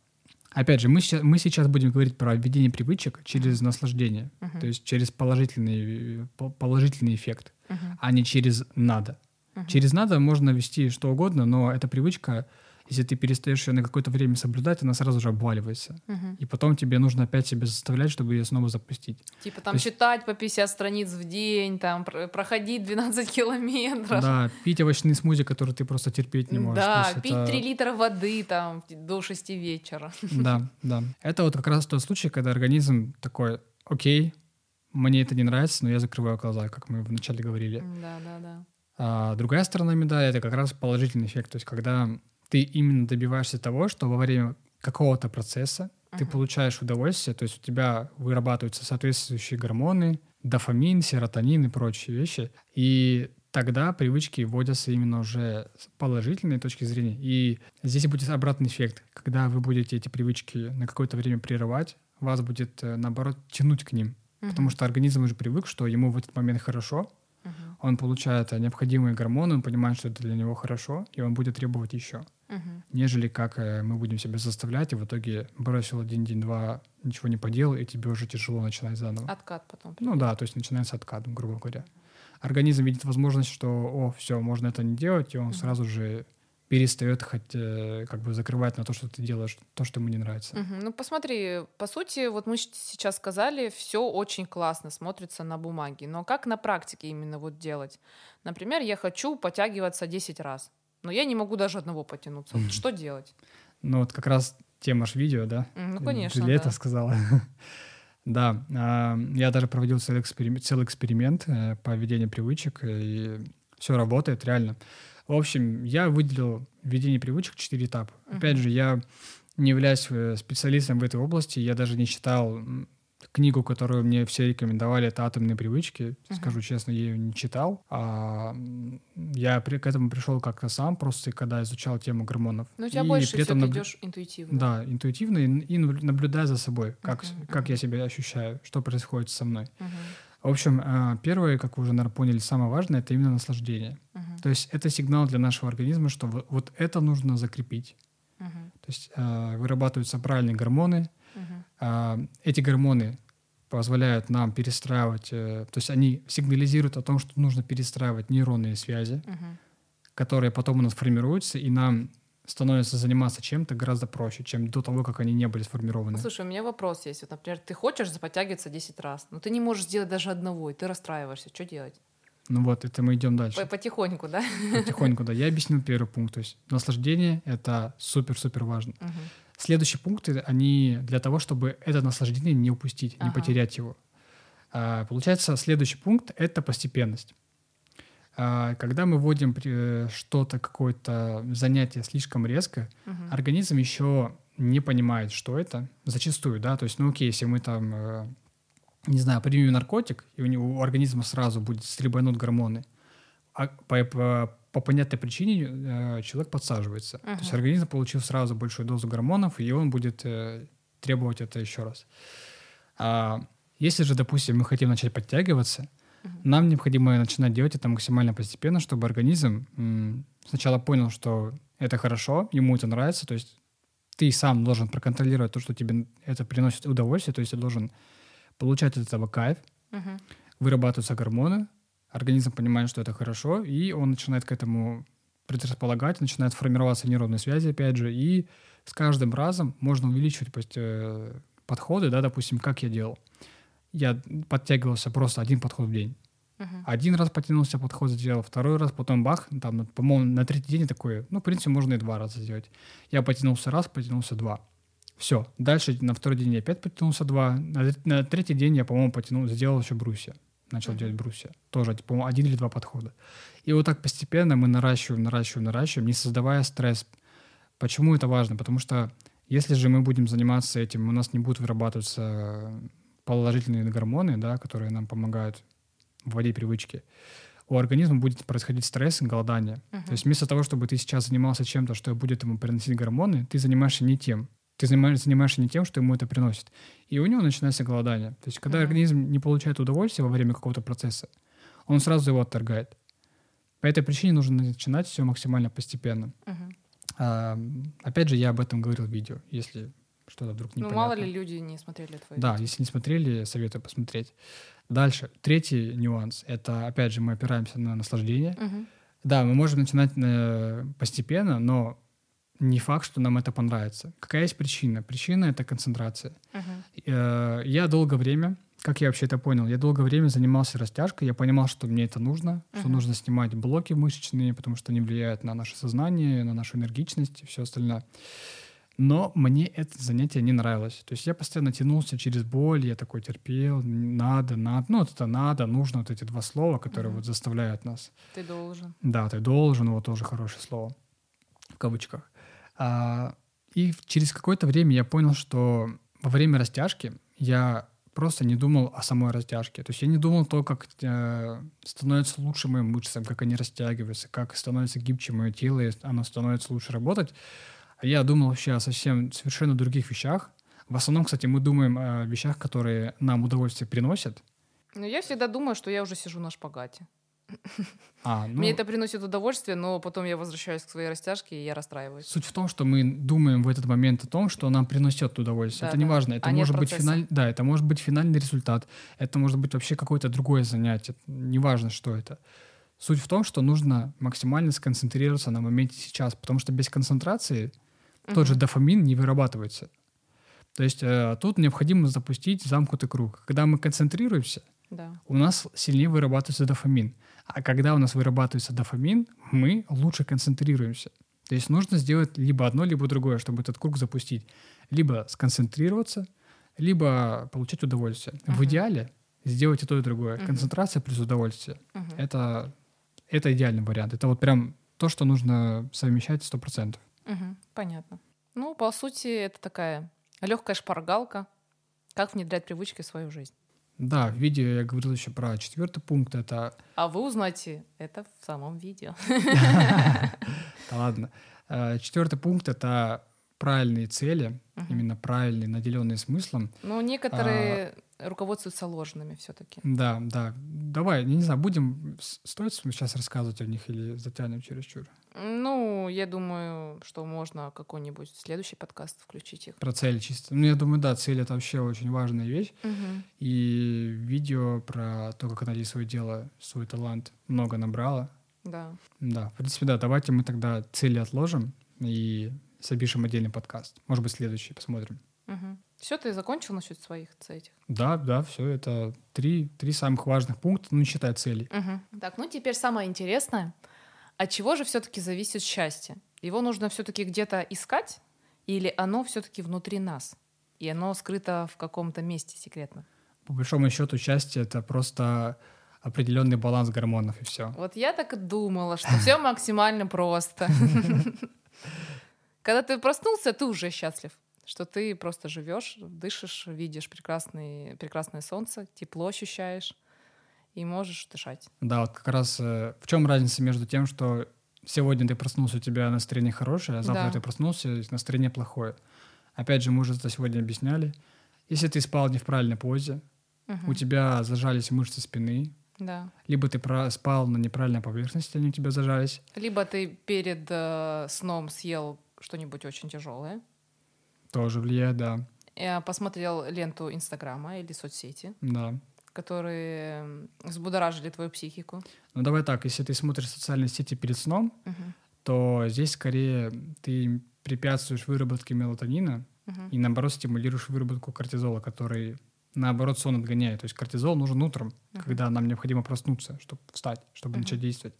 опять же, мы сейчас, мы сейчас будем говорить про введение привычек через наслаждение, то есть через положительный, положительный эффект, а не через надо. Через надо можно вести что угодно, но эта привычка если ты перестаешь ее на какое-то время соблюдать, она сразу же обваливается. Угу. И потом тебе нужно опять себя заставлять, чтобы ее снова запустить. Типа там То читать по 50 страниц в день, там проходить 12 <laughs> километров. Да, пить овощные смузи, которые ты просто терпеть не можешь. Да, пить это... 3 литра воды там до 6 вечера. <laughs> Да, да. Это вот как раз тот случай, когда организм такой, окей, мне это не нравится, но я закрываю глаза, как мы вначале говорили. Да, да, да. А другая сторона медали — это как раз положительный эффект. То есть когда ты именно добиваешься того, что во время какого-то процесса uh-huh. ты получаешь удовольствие, то есть у тебя вырабатываются соответствующие гормоны, дофамин, серотонин и прочие вещи, и тогда привычки вводятся именно уже с положительной точки зрения. И здесь будет обратный эффект. Когда вы будете эти привычки на какое-то время прерывать, вас будет, э, наоборот, тянуть к ним. Uh-huh. Потому что организм уже привык, что ему в этот момент хорошо, uh-huh. он получает необходимые гормоны, он понимает, что это для него хорошо, и он будет требовать еще угу. нежели как э, мы будем себя заставлять, и в итоге бросил один день, два, ничего не поделал, и тебе уже тяжело начинать заново. Откат потом. Придет. Ну да, то есть начинается откат, грубо говоря. Организм видит возможность, что, о, все, можно это не делать, и он угу. сразу же перестает хоть э, как бы закрывать на то, что ты делаешь, то, что ему не нравится. Угу. Ну посмотри, по сути, вот мы сейчас сказали, все очень классно смотрится на бумаге, но как на практике именно вот делать? Например, я хочу подтягиваться 10 раз. Но я не могу даже одного потянуться. Вот что делать? Ну вот как раз тема ж видео, да? Ну, конечно, да. это сказала. <laughs> Да, а, я даже проводил целый эксперимент, целый эксперимент э, по ведению привычек, и все работает реально. В общем, я выделил введение привычек четыре этапа. Опять же, я не являюсь э, специалистом в этой области, я даже не читал книгу, которую мне все рекомендовали, это «Атомные привычки». Uh-huh. Скажу честно, я ее не читал. А я при, к этому пришел как-то сам, просто когда изучал тему гормонов. Но у тебя и больше при этом наб... идешь интуитивно. Да, интуитивно и, и наблюдая за собой, как, uh-huh. как я себя ощущаю, что происходит со мной. Uh-huh. В общем, а, первое, как вы уже, наверное, поняли, самое важное — это именно наслаждение. Uh-huh. То есть это сигнал для нашего организма, что вот это нужно закрепить. Uh-huh. То есть э, вырабатываются правильные гормоны, Uh-huh. Эти гормоны позволяют нам перестраивать, э, то есть они сигнализируют о том, что нужно перестраивать нейронные связи, uh-huh. которые потом у нас формируются, и нам становится заниматься чем-то гораздо проще, чем до того, как они не были сформированы. Слушай, у меня вопрос есть. Вот, например, ты хочешь заподтягиваться 10 раз, но ты не можешь сделать даже одного, и ты расстраиваешься. Что делать? Ну вот, это мы идем дальше. Потихоньку, да? Потихоньку, да. Я объяснил первый пункт. То есть наслаждение — это супер-супер важно. Uh-huh. Следующие пункты, они для того, чтобы это наслаждение не упустить, ага. не потерять его. А, получается, следующий пункт — это постепенность. А, когда мы вводим э, что-то, какое-то занятие слишком резко, угу. организм еще не понимает, что это. Зачастую, да, то есть, ну окей, если мы там, э, не знаю, примем наркотик, и у него у организма сразу будет стребанут гормоны, а по, по, по понятной причине э, человек подсаживается. Uh-huh. То есть организм получил сразу большую дозу гормонов, и он будет э, требовать это еще раз. А если же, допустим, мы хотим начать подтягиваться, uh-huh. нам необходимо начинать делать это максимально постепенно, чтобы организм м, сначала понял, что это хорошо, ему это нравится, то есть ты сам должен проконтролировать то, что тебе это приносит удовольствие, то есть ты должен получать от этого кайф, uh-huh. вырабатываются гормоны, организм понимает, что это хорошо, и он начинает к этому предрасполагать, начинают формироваться нейронные связи, опять же, и с каждым разом можно увеличивать есть, э, подходы, да, допустим, как я делал. Я подтягивался просто один подход в день. Мгм. Один раз потянулся, подход сделал, второй раз, потом бах, там, по-моему, на третий день такой, ну, в принципе, можно и два раза сделать. Я потянулся раз, потянулся два. Все. Дальше на второй день я опять потянулся два. На, на третий день я, по-моему, потянул, сделал еще брусья. Начал делать брусья. Тоже, по-моему, один или два подхода. И вот так постепенно мы наращиваем, наращиваем, наращиваем, не создавая стресс. Почему это важно? Потому что если же мы будем заниматься этим, у нас не будут вырабатываться положительные гормоны, да, которые нам помогают вводить привычки, у организма будет происходить стресс и голодание. Мгм. То есть вместо того, чтобы ты сейчас занимался чем-то, что будет ему приносить гормоны, ты занимаешься не тем. Ты занимаешься, занимаешься не тем, что ему это приносит. И у него начинается голодание. То есть когда Мгм. организм не получает удовольствия во время какого-то процесса, он сразу его отторгает. По этой причине нужно начинать все максимально постепенно. Мгм. А, опять же, я об этом говорил в видео, если что-то вдруг Ну, непонятно. мало ли люди не смотрели твои Да, видео. если не смотрели, советую посмотреть. Дальше, третий нюанс, это, опять же, мы опираемся на наслаждение. Мгм. Да, мы можем начинать э, постепенно, но не факт, что нам это понравится. Какая есть причина? Причина — это концентрация. Э, Я долгое время, как я вообще это понял, я долгое время занимался растяжкой, я понимал, что мне это нужно, что Мгм. нужно снимать блоки мышечные, потому что они влияют на наше сознание, на нашу энергичность и все остальное. Но мне это занятие не нравилось. То есть я постоянно тянулся через боль, я такой терпел, надо, надо. Ну, вот это надо, нужно, вот эти два слова, которые Мгм. вот заставляют нас Ты должен. да, ты должен, вот тоже хорошее слово, в кавычках. А, и через какое-то время я понял, что во время растяжки я просто не думал о самой растяжке. То есть я не думал то, как э, становится лучше моим мышцам, как они растягиваются, как становится гибче мое тело, и оно становится лучше работать. А я думал вообще о совсем совершенно других вещах. В основном, кстати, мы думаем о вещах, которые нам удовольствие приносят. Но я всегда думаю, что я уже сижу на шпагате. <laughs> А, ну, Мне это приносит удовольствие, но потом я возвращаюсь к своей растяжке, и я расстраиваюсь. Суть в том, что мы думаем в этот момент о том, что нам приносит удовольствие. это Да, не да. важно. Это А может быть финаль... да, это может быть финальный результат. Это может быть вообще какое-то другое занятие. Неважно, что это. Суть в том, что нужно максимально сконцентрироваться на моменте сейчас, потому что без концентрации тот же дофамин не вырабатывается. То есть э, тут необходимо запустить замкнутый круг. Когда мы концентрируемся, Да. у нас сильнее вырабатывается дофамин. А когда у нас вырабатывается дофамин, мы лучше концентрируемся. То есть нужно сделать либо одно, либо другое, чтобы этот круг запустить. Либо сконцентрироваться, либо получать удовольствие. В Мгм. идеале сделать и то, и другое. Мгм. Концентрация плюс удовольствие. Мгм. Это, это идеальный вариант. Это вот прям то, что нужно совмещать 100%. Мгм. Понятно. Ну, по сути, это такая легкая шпаргалка, как внедрять привычки в свою жизнь. Да, в видео я говорил еще про четвертый пункт. Это А вы узнаете это в самом видео. <laughs> Да ладно. Э, Четвертый пункт — это правильные цели, именно правильные, наделенные смыслом. Но некоторые руководствуются ложными все-таки. Да, да. Давай, не знаю, будем... Стоит сейчас рассказывать о них или затянем чересчур? Ну, я думаю, что можно какой-нибудь следующий подкаст включить их. Про цели чисто. Ну, я думаю, да, цель — это вообще очень важная вещь. И видео про то, как найти свое дело, свой талант много набрало. Да. Да, в принципе, да, давайте мы тогда цели отложим и запишем отдельный подкаст. Может быть, следующий, посмотрим. Все, ты закончил насчет своих этих? Да, да, все, это три, три самых важных пункта, ну, не считая целей. Так, ну теперь самое интересное. От чего же все-таки зависит счастье? Его нужно все-таки где-то искать, или оно все-таки внутри нас? И оно скрыто в каком-то месте секретно. По большому счету, счастье — это просто определенный баланс гормонов, и все. Вот я так и думала, что все максимально просто. <laughs> Когда ты проснулся, ты уже счастлив, что ты просто живешь, дышишь, видишь прекрасный, прекрасное солнце, тепло ощущаешь и можешь дышать. Да, вот как раз э, в чем разница между тем, что сегодня ты проснулся, у тебя настроение хорошее, а завтра Да. ты проснулся, и настроение плохое. Опять же, мы уже это сегодня объясняли. Если ты спал не в правильной позе, Мгм. у тебя зажались мышцы спины, Да. либо ты про- спал на неправильной поверхности, они у тебя зажались, Либо ты перед э, сном съел что-нибудь очень тяжелое, тоже влияет, да, э, посмотрел ленту Инстаграма или соцсети, да. которые взбудоражили твою психику. Ну давай так, если ты смотришь социальные сети перед сном, Мгм. то здесь скорее ты препятствуешь выработке мелатонина Мгм. и, наоборот, стимулируешь выработку кортизола, который, наоборот, сон отгоняет. То есть кортизол нужен утром, Мгм. когда нам необходимо проснуться, чтобы встать, чтобы Мгм. начать действовать.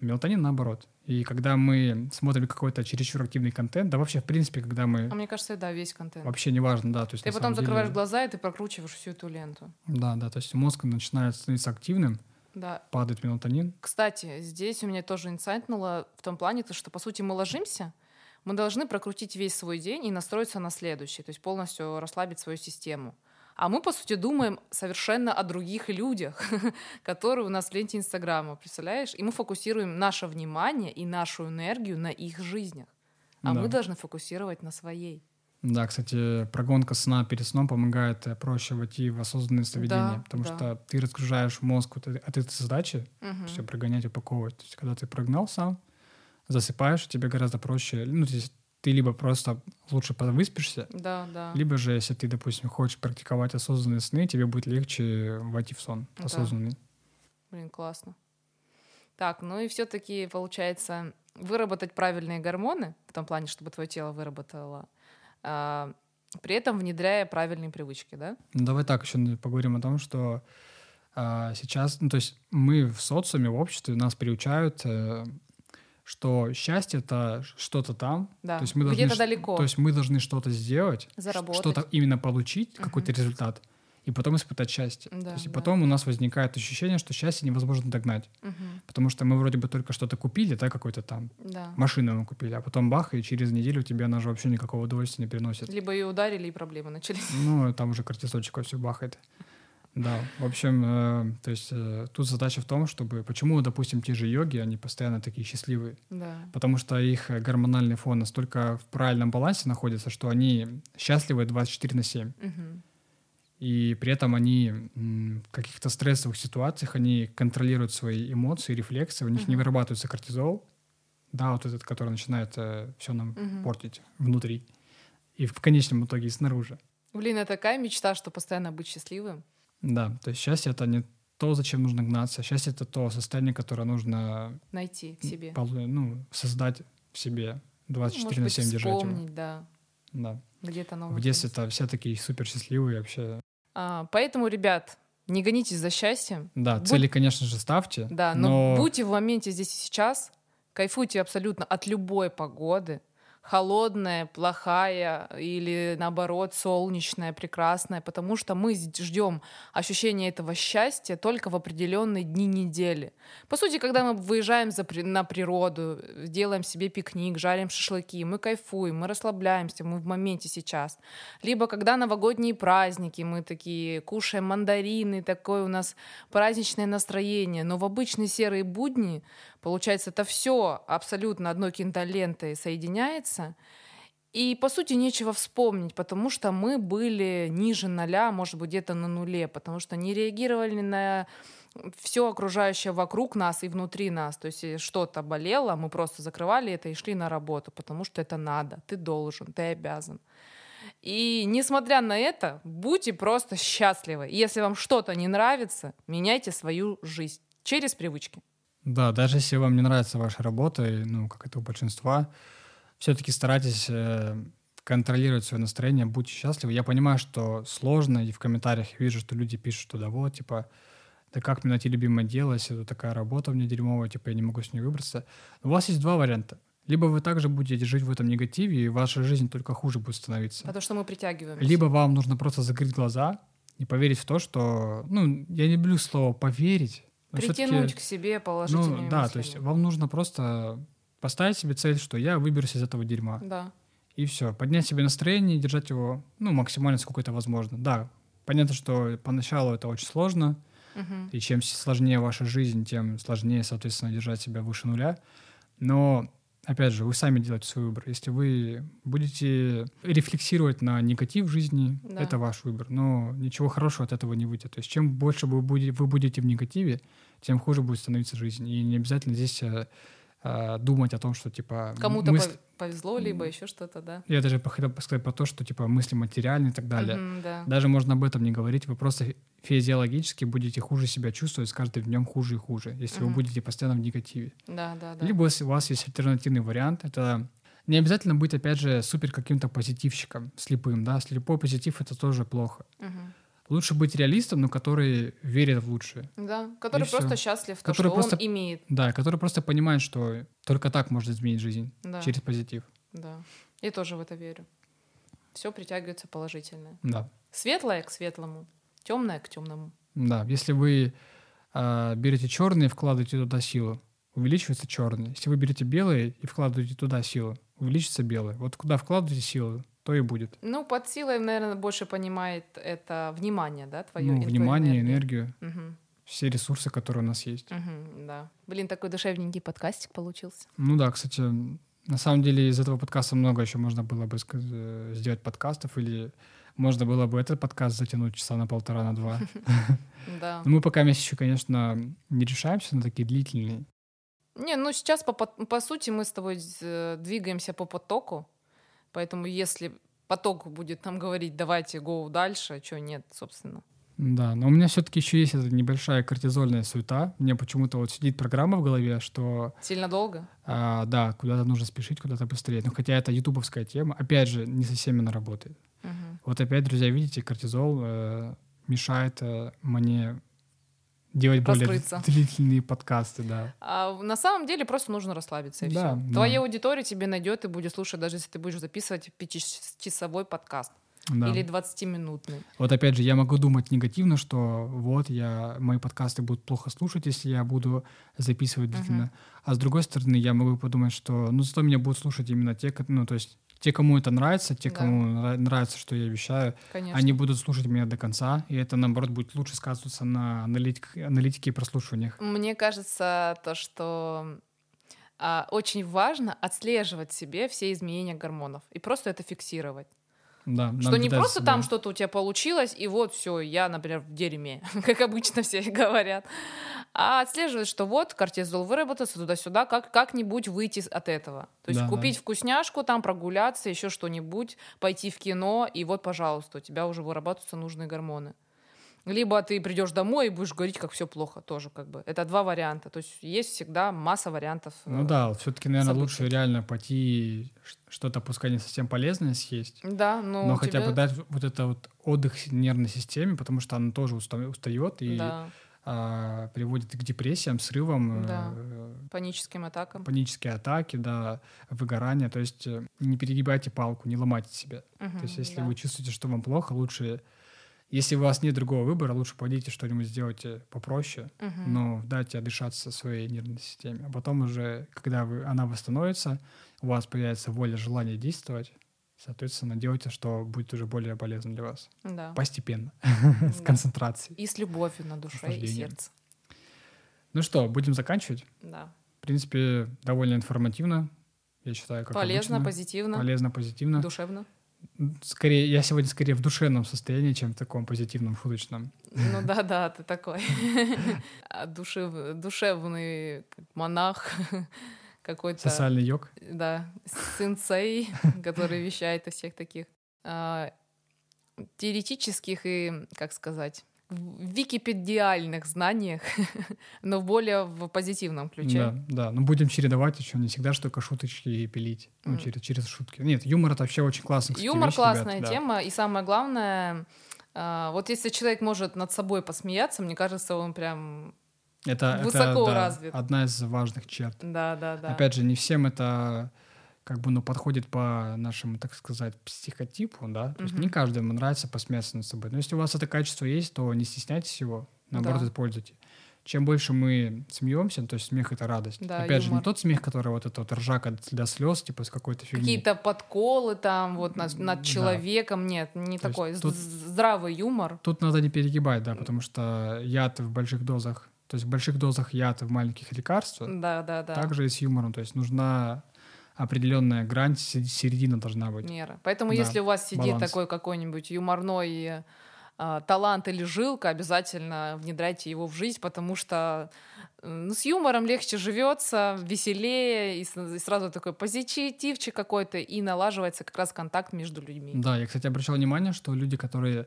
Мелатонин наоборот. И когда мы смотрим какой-то чересчур активный контент, да вообще, в принципе, когда мы... А мне кажется, да, весь контент. Вообще неважно, да. То есть, Ты потом самом деле- закрываешь глаза, и ты прокручиваешь всю эту ленту. Да, да, то есть мозг начинает становиться активным, Да. падает мелатонин. Кстати, здесь у меня тоже инсайтнуло в том плане, то, что, по сути, мы ложимся, мы должны прокрутить весь свой день и настроиться на следующий, то есть полностью расслабить свою систему. А мы, по сути, думаем совершенно о других людях, <laughs> которые у нас в ленте Инстаграма, представляешь? И мы фокусируем наше внимание и нашу энергию на их жизнях. А Да. мы должны фокусировать на своей. Да, кстати, прогонка сна перед сном помогает э, проще войти в осознанное сновидение, Да, потому да. что ты разгружаешь мозг вот от этой задачи, Мгм. все прогонять, упаковывать. То есть, когда ты прогнал сам, засыпаешь, тебе гораздо проще. Ну, то есть ты либо просто лучше выспишься, Да, да. либо же, если ты, допустим, хочешь практиковать осознанные сны, тебе будет легче войти в сон Да. осознанный. Блин, классно. Так, ну и все-таки получается выработать правильные гормоны в том плане, чтобы твое тело выработало, а, при этом внедряя правильные привычки, да? Ну, давай так еще поговорим о том, что а, сейчас, ну, то есть мы в социуме, в обществе нас приучают, э, что счастье это что-то там, Да. то есть мы должны, Где-то ш- далеко. то есть мы должны что-то сделать, Заработать. что-то именно получить, какой-то Мгм. результат, и потом испытать счастье. Да, то есть и да. потом у нас возникает ощущение, что счастье невозможно догнать, Мгм. потому что мы вроде бы только что-то купили, да, какой-то там Да. машину мы купили, а потом бах, и через неделю тебе она же вообще никакого удовольствия не приносит. Либо ее ударили, и проблемы начались. Ну, там уже кортизольчик все бахает. Да, в общем, э, то есть э, тут задача в том, чтобы... Почему, допустим, те же йоги, они постоянно такие счастливые? Да. Потому что их э, гормональный фон настолько в правильном балансе находится, что они счастливы 24 на 7. Мгм. И при этом они м, в каких-то стрессовых ситуациях, они контролируют свои эмоции, рефлексы, у них не Мгм. вырабатывается кортизол, да, вот этот, который начинает все нам Мгм. портить внутри. И в конечном итоге и снаружи. Блин, это такая мечта, что постоянно быть счастливым. Да, то есть счастье это не то, зачем нужно гнаться. Счастье это то состояние, которое нужно Найти в себе. ну, создать в себе 24 Может на быть, 7 держать его. вспомнить, да. Да. Где-то оно В детстве это все такие супер счастливые вообще. А, поэтому, ребят, не гонитесь за счастьем. Да, Будь- цели, конечно же, ставьте. Да, но, но будьте в моменте здесь и сейчас, кайфуйте абсолютно от любой погоды, холодная, плохая или наоборот солнечная, прекрасная, потому что мы ждем ощущения этого счастья только в определенные дни недели. По сути, когда мы выезжаем за, на природу, делаем себе пикник, жарим шашлыки, мы кайфуем, мы расслабляемся, мы в моменте сейчас. Либо когда новогодние праздники, мы такие кушаем мандарины, такое у нас праздничное настроение. Но в обычные серые будни, получается, это все абсолютно одной кинолентой соединяется. И, по сути, нечего вспомнить, потому что мы были ниже ноля, может быть, где-то на нуле, потому что не реагировали на все окружающее вокруг нас и внутри нас. То есть если что-то болело, мы просто закрывали это и шли на работу, потому что это надо, ты должен, ты обязан. И несмотря на это, будьте просто счастливы. Если вам что-то не нравится, меняйте свою жизнь через привычки. Да, даже если вам не нравится ваша работа, ну, как это у большинства, все-таки старайтесь э, контролировать свое настроение, будьте счастливы. Я понимаю, что сложно, и в комментариях вижу, что люди пишут, что да вот, типа, да как мне найти любимое дело, если это такая работа у меня дерьмовая, типа, я не могу с ней выбраться. У вас есть два варианта. Либо вы также будете жить в этом негативе, и ваша жизнь только хуже будет становиться. Потому что мы притягиваем. Либо вам нужно просто закрыть глаза и поверить в то, что... Ну, я не люблю слово «поверить». Притянуть к себе положительными ну, да, мыслями. то есть вам нужно просто поставить себе цель, что я выберусь из этого дерьма. Да. И все. Поднять себе настроение и держать его, ну, максимально сколько это возможно. Да, понятно, что поначалу это очень сложно, Мгм. и чем сложнее ваша жизнь, тем сложнее, соответственно, держать себя выше нуля. Но, опять же, вы сами делаете свой выбор. Если вы будете рефлексировать на негатив в жизни, Да. это ваш выбор. Но ничего хорошего от этого не выйдет. То есть чем больше вы будете, вы будете в негативе, тем хуже будет становиться жизнь. И не обязательно здесь э, думать о том, что, типа... Кому-то мысль- пов- повезло, либо еще что-то, да. Я даже хотел сказать про то, что, типа, мысли материальные и так далее. Мгм, да. Даже можно об этом не говорить, вы просто физиологически будете хуже себя чувствовать с каждым днем хуже и хуже, если вы Мгм. будете постоянно в негативе. Да, да, да. Либо если у вас есть альтернативный вариант, это не обязательно быть, опять же, супер каким-то позитивщиком, слепым, да, слепой позитив — это тоже плохо. Мгм. Лучше быть реалистом, но который верит в лучшее. Да, который И просто всё. счастлив, то, Который что просто- он имеет. Да, который просто понимает, что только так можно изменить жизнь, Да, через позитив. да. Я тоже в это верю. Все притягивается положительное. Да. Светлое к светлому, темное к темному. Да, если вы а, берете черный и вкладываете туда силу, увеличивается черный. Если вы берете белый и вкладываете туда силу, увеличится белый. Вот куда вкладываете силу, то и будет. Ну, под силой, наверное, больше понимает это внимание, да, твое? ну, внимание, энергию, Мгм, все ресурсы, которые у нас есть. мгм, да. Блин, такой душевненький подкастик получился. Ну да, кстати, на самом деле из этого подкаста много еще можно было бы э, сделать подкастов, или можно было бы этот подкаст затянуть часа на полтора, на два. <laughs> Да. Но мы пока еще, конечно, не решаемся на такие длительные. Не, ну сейчас по сути мы с тобой э, двигаемся по потоку, поэтому если поток будет нам говорить, давайте go дальше, что нет, собственно. Да, но у меня все-таки еще есть эта небольшая кортизольная суета. Мне почему-то вот сидит программа в голове, что Сильно долго? а, да, куда-то нужно спешить, куда-то быстрее. Но хотя это ютубовская тема, опять же, не со всеми она работает. Мгм. Вот опять, друзья, видите, кортизол э, мешает э, мне делать более Раскрыться. длительные подкасты, да. А на самом деле просто нужно расслабиться и Да, все. да. Твоя аудитория тебе найдет и будет слушать, даже если ты будешь записывать пятичасовой подкаст да. или 20-минутный. Вот опять же, я могу думать негативно, что вот я мои подкасты будут плохо слушать, если я буду записывать длительно. А с другой стороны, я могу подумать, что ну зато меня будут слушать именно те, ну то есть те, кому это нравится, те, Да. кому нра- нравится, что я вещаю, Конечно. они будут слушать меня до конца, и это наоборот будет лучше сказываться на аналитик- аналитике и прослушиваниях. Мне кажется, то, что а, очень важно отслеживать себе все изменения гормонов и просто это фиксировать. Да, Что не просто за там что-то у тебя получилось, и вот все, я, например, в дерьме, <laughs> как обычно все говорят, а отслеживать, что вот кортизол выработался туда-сюда, как, как-нибудь выйти от этого. То есть Да, да. купить вкусняшку, там прогуляться, еще что-нибудь, пойти в кино, и вот, пожалуйста, у тебя уже вырабатываются нужные гормоны. Либо ты придешь домой и будешь говорить, как все плохо, тоже как бы. Это два варианта. То есть есть всегда масса вариантов. Ну э, да, все-таки, наверное, событий. лучше реально пойти что-то, пускай не совсем полезное съесть, Да, но, но у хотя тебя- бы дать вот это вот отдых нервной системе, потому что она тоже уста- устает и Да, а, приводит к депрессиям, срывам, Да. э, паническим атакам. панические атаки, да, выгорание. То есть э, не перегибайте палку, не ломайте себя. Мгм, То есть если да. вы чувствуете, что вам плохо, лучше, если у вас нет другого выбора, лучше пойдите что-нибудь сделайте попроще, Мгм. но дайте отдышаться своей нервной системе. А потом уже, когда вы, она восстановится, у вас появится воля, желание действовать, соответственно, делайте, что будет уже более полезно для вас. Да. Постепенно, <laughs> с концентрацией. И с любовью на душе и сердце. Ну что, будем заканчивать? Да. В принципе, довольно информативно, я считаю, как Полезно, обычно. позитивно, Полезно, позитивно. душевно. Скорее, я сегодня скорее в душевном состоянии, чем в таком позитивном, шуточном. Ну да, да, ты такой <laughs> А душев- душевный монах, <laughs> какой-то, Социальный йог. да, сенсей, <laughs> который вещает о всех таких а, теоретических и, как сказать, в- википедиальных знаниях, <laughs> но более в позитивном ключе. Да, да. Но будем чередовать еще, не всегда ж только шуточки пилить. Ну, М. через, через шутки. Нет, юмор это вообще очень классно. кстати, Юмор вещь, ребят, классная да. тема, и самое главное, а, вот если человек может над собой посмеяться, мне кажется, он прям Это, это, высоко да, развит. одна из важных черт. да, да, да. Опять же, не всем это как бы, ну, подходит по нашему, так сказать, психотипу, да. То есть Мгм. не каждому нравится посмеяться над собой. Но если у вас это качество есть, то не стесняйтесь его, наоборот, Да. используйте. Чем больше мы смеемся, то есть смех — это радость. Да, Опять же, не юмор. тот смех, который вот это вот ржака до слез, типа с какой-то фигни. Какие-то подколы там вот над, над да. человеком, нет, не То есть такой тут- здравый юмор. Тут надо не перегибать, да, потому что яд в больших дозах, то есть в больших дозах яд в маленьких лекарства, Да, да, да. также и с юмором, то есть нужна определенная грань, се- середина должна быть. Мера. Поэтому Да, если у вас сидит баланс. такой какой-нибудь юморной а, талант или жилка, обязательно внедряйте его в жизнь, потому что э, ну, с юмором легче живется, веселее, и, и сразу такой позитивчик какой-то, и налаживается как раз контакт между людьми. Да, я, кстати, обращал внимание, что люди, которые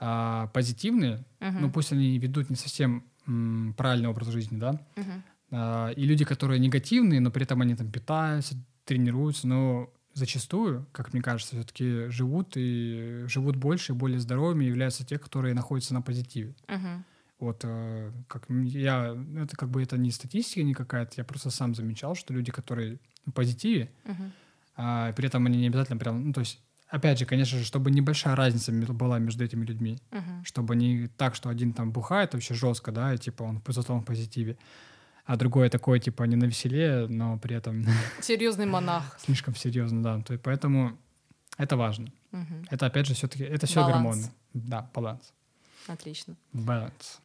А позитивные, Мгм. ну пусть они ведут не совсем м, правильный образ жизни, да, Мгм. А, и люди, которые негативные, но при этом они там питаются, тренируются, но зачастую, как мне кажется, все-таки живут и живут больше и более здоровыми являются те, которые находятся на позитиве. Мгм. Вот э, как я, это как бы это не статистика не какая-то, я просто сам замечал, что люди, которые на позитиве, Мгм. а при этом они не обязательно прям, ну то есть, опять же, конечно же, чтобы небольшая разница была между этими людьми, Мгм. чтобы не так, что один там бухает вообще жестко, да, и типа он зато он в позитиве, а другой такой типа не на веселе, но при этом <laughs> Серьезный монах. слишком серьезно, да. То есть поэтому это важно. Мгм. Это опять же все-таки это все гормоны. Да, баланс. Отлично. Баланс.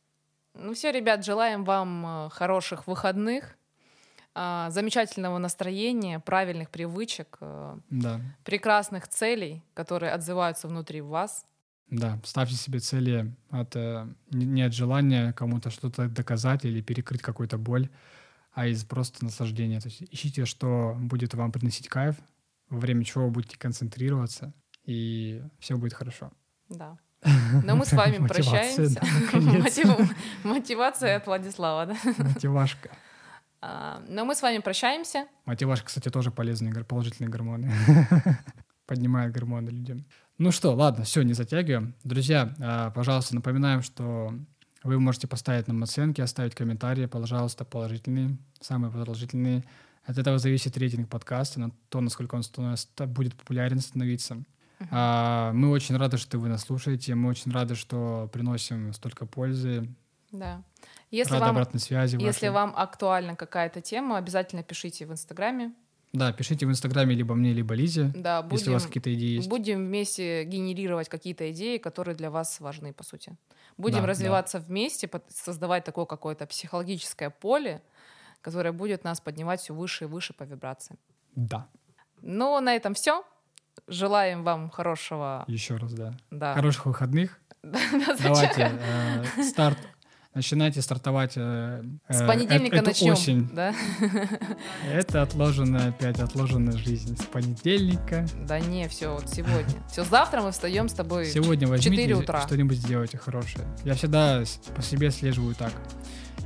Ну все, ребят, желаем вам э, хороших выходных, а, замечательного настроения, правильных привычек, э, Да. прекрасных целей, которые отзываются внутри вас. Да, ставьте себе цели от, э, не от желания кому-то что-то доказать или перекрыть какую-то боль, а из просто наслаждения. То есть ищите, что будет вам приносить кайф, во время чего вы будете концентрироваться, и все будет хорошо. Да. Но мы с вами <laughs> прощаемся. <laughs> <laughs> Мотивация от Владислава, да? Мотивашка. А, Но мы с вами прощаемся. Мотивашка, кстати, тоже полезные, положительные гормоны. Поднимает гормоны людям. Ну что, ладно, все, не затягиваем. Друзья, а, пожалуйста, напоминаем, что вы можете поставить нам оценки, оставить комментарии, пожалуйста, положительные, самые положительные. От этого зависит рейтинг подкаста, на то, насколько он ста- ста- будет популярен становиться. А, Мы очень рады, что вы нас слушаете, мы очень рады, что приносим столько пользы, Да. Если рады вам, обратной связи. если вашей. вам актуальна какая-то тема, обязательно пишите в Инстаграме. Да, пишите в Инстаграме либо мне, либо Лизе, Да, если у вас будем, какие-то идеи есть. будем вместе генерировать какие-то идеи, которые для вас важны, по сути. Будем Да, развиваться вместе, под- создавать такое какое-то психологическое поле, которое будет нас поднимать все выше и выше по вибрации. Да, Ну, на этом все. Желаем вам хорошего... еще раз, да. Да. Хороших выходных. <laughs> Да, Давайте э, старт. Начинайте стартовать. э, С э, понедельника э- эту начнем. осень. Да? Это отложенная опять отложенная жизнь. С понедельника. да не, все, вот сегодня. <laughs> Все, завтра мы встаем с тобой. Сегодня возьмите 4 утра. что-нибудь сделайте хорошее. Я всегда с- по себе слеживаю так.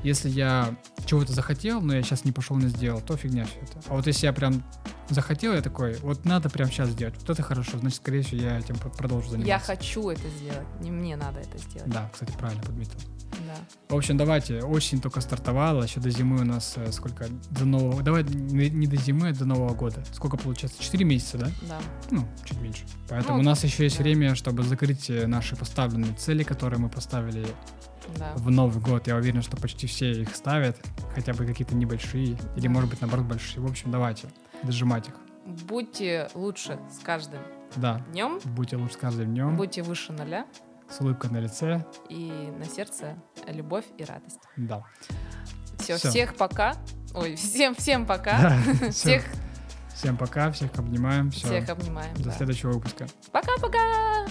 Если я чего-то захотел, но я сейчас не пошел не сделал, то фигня все это. А вот если я прям захотел, я такой, вот надо прям сейчас сделать. Вот это хорошо, значит, скорее всего, я этим продолжу заниматься. Я хочу это сделать. Не мне надо это сделать. Да, кстати, правильно подметил. Да. В общем, давайте, осень только стартовала, еще до зимы у нас э, сколько, до нового, давай не, не до зимы, а до Нового года. Сколько получается? Четыре месяца, да? Да. Ну, чуть меньше. Поэтому Ну, у нас еще есть да. время, чтобы закрыть э, наши поставленные цели, которые мы поставили Да. в Новый год. Я уверен, что почти все их ставят, хотя бы какие-то небольшие, или, может быть, наоборот, большие. В общем, давайте, дожимать их. Будьте лучше с каждым Да, днем. будьте лучше с каждым днем, Будьте выше ноля. с улыбкой на лице. И на сердце любовь и радость. Да. Все, Всё. всех пока. Ой, <laughs> всем, всем пока. Да. <laughs> Всех, Всем пока, всех обнимаем. Все. всех обнимаем. До да. следующего выпуска. Пока-пока.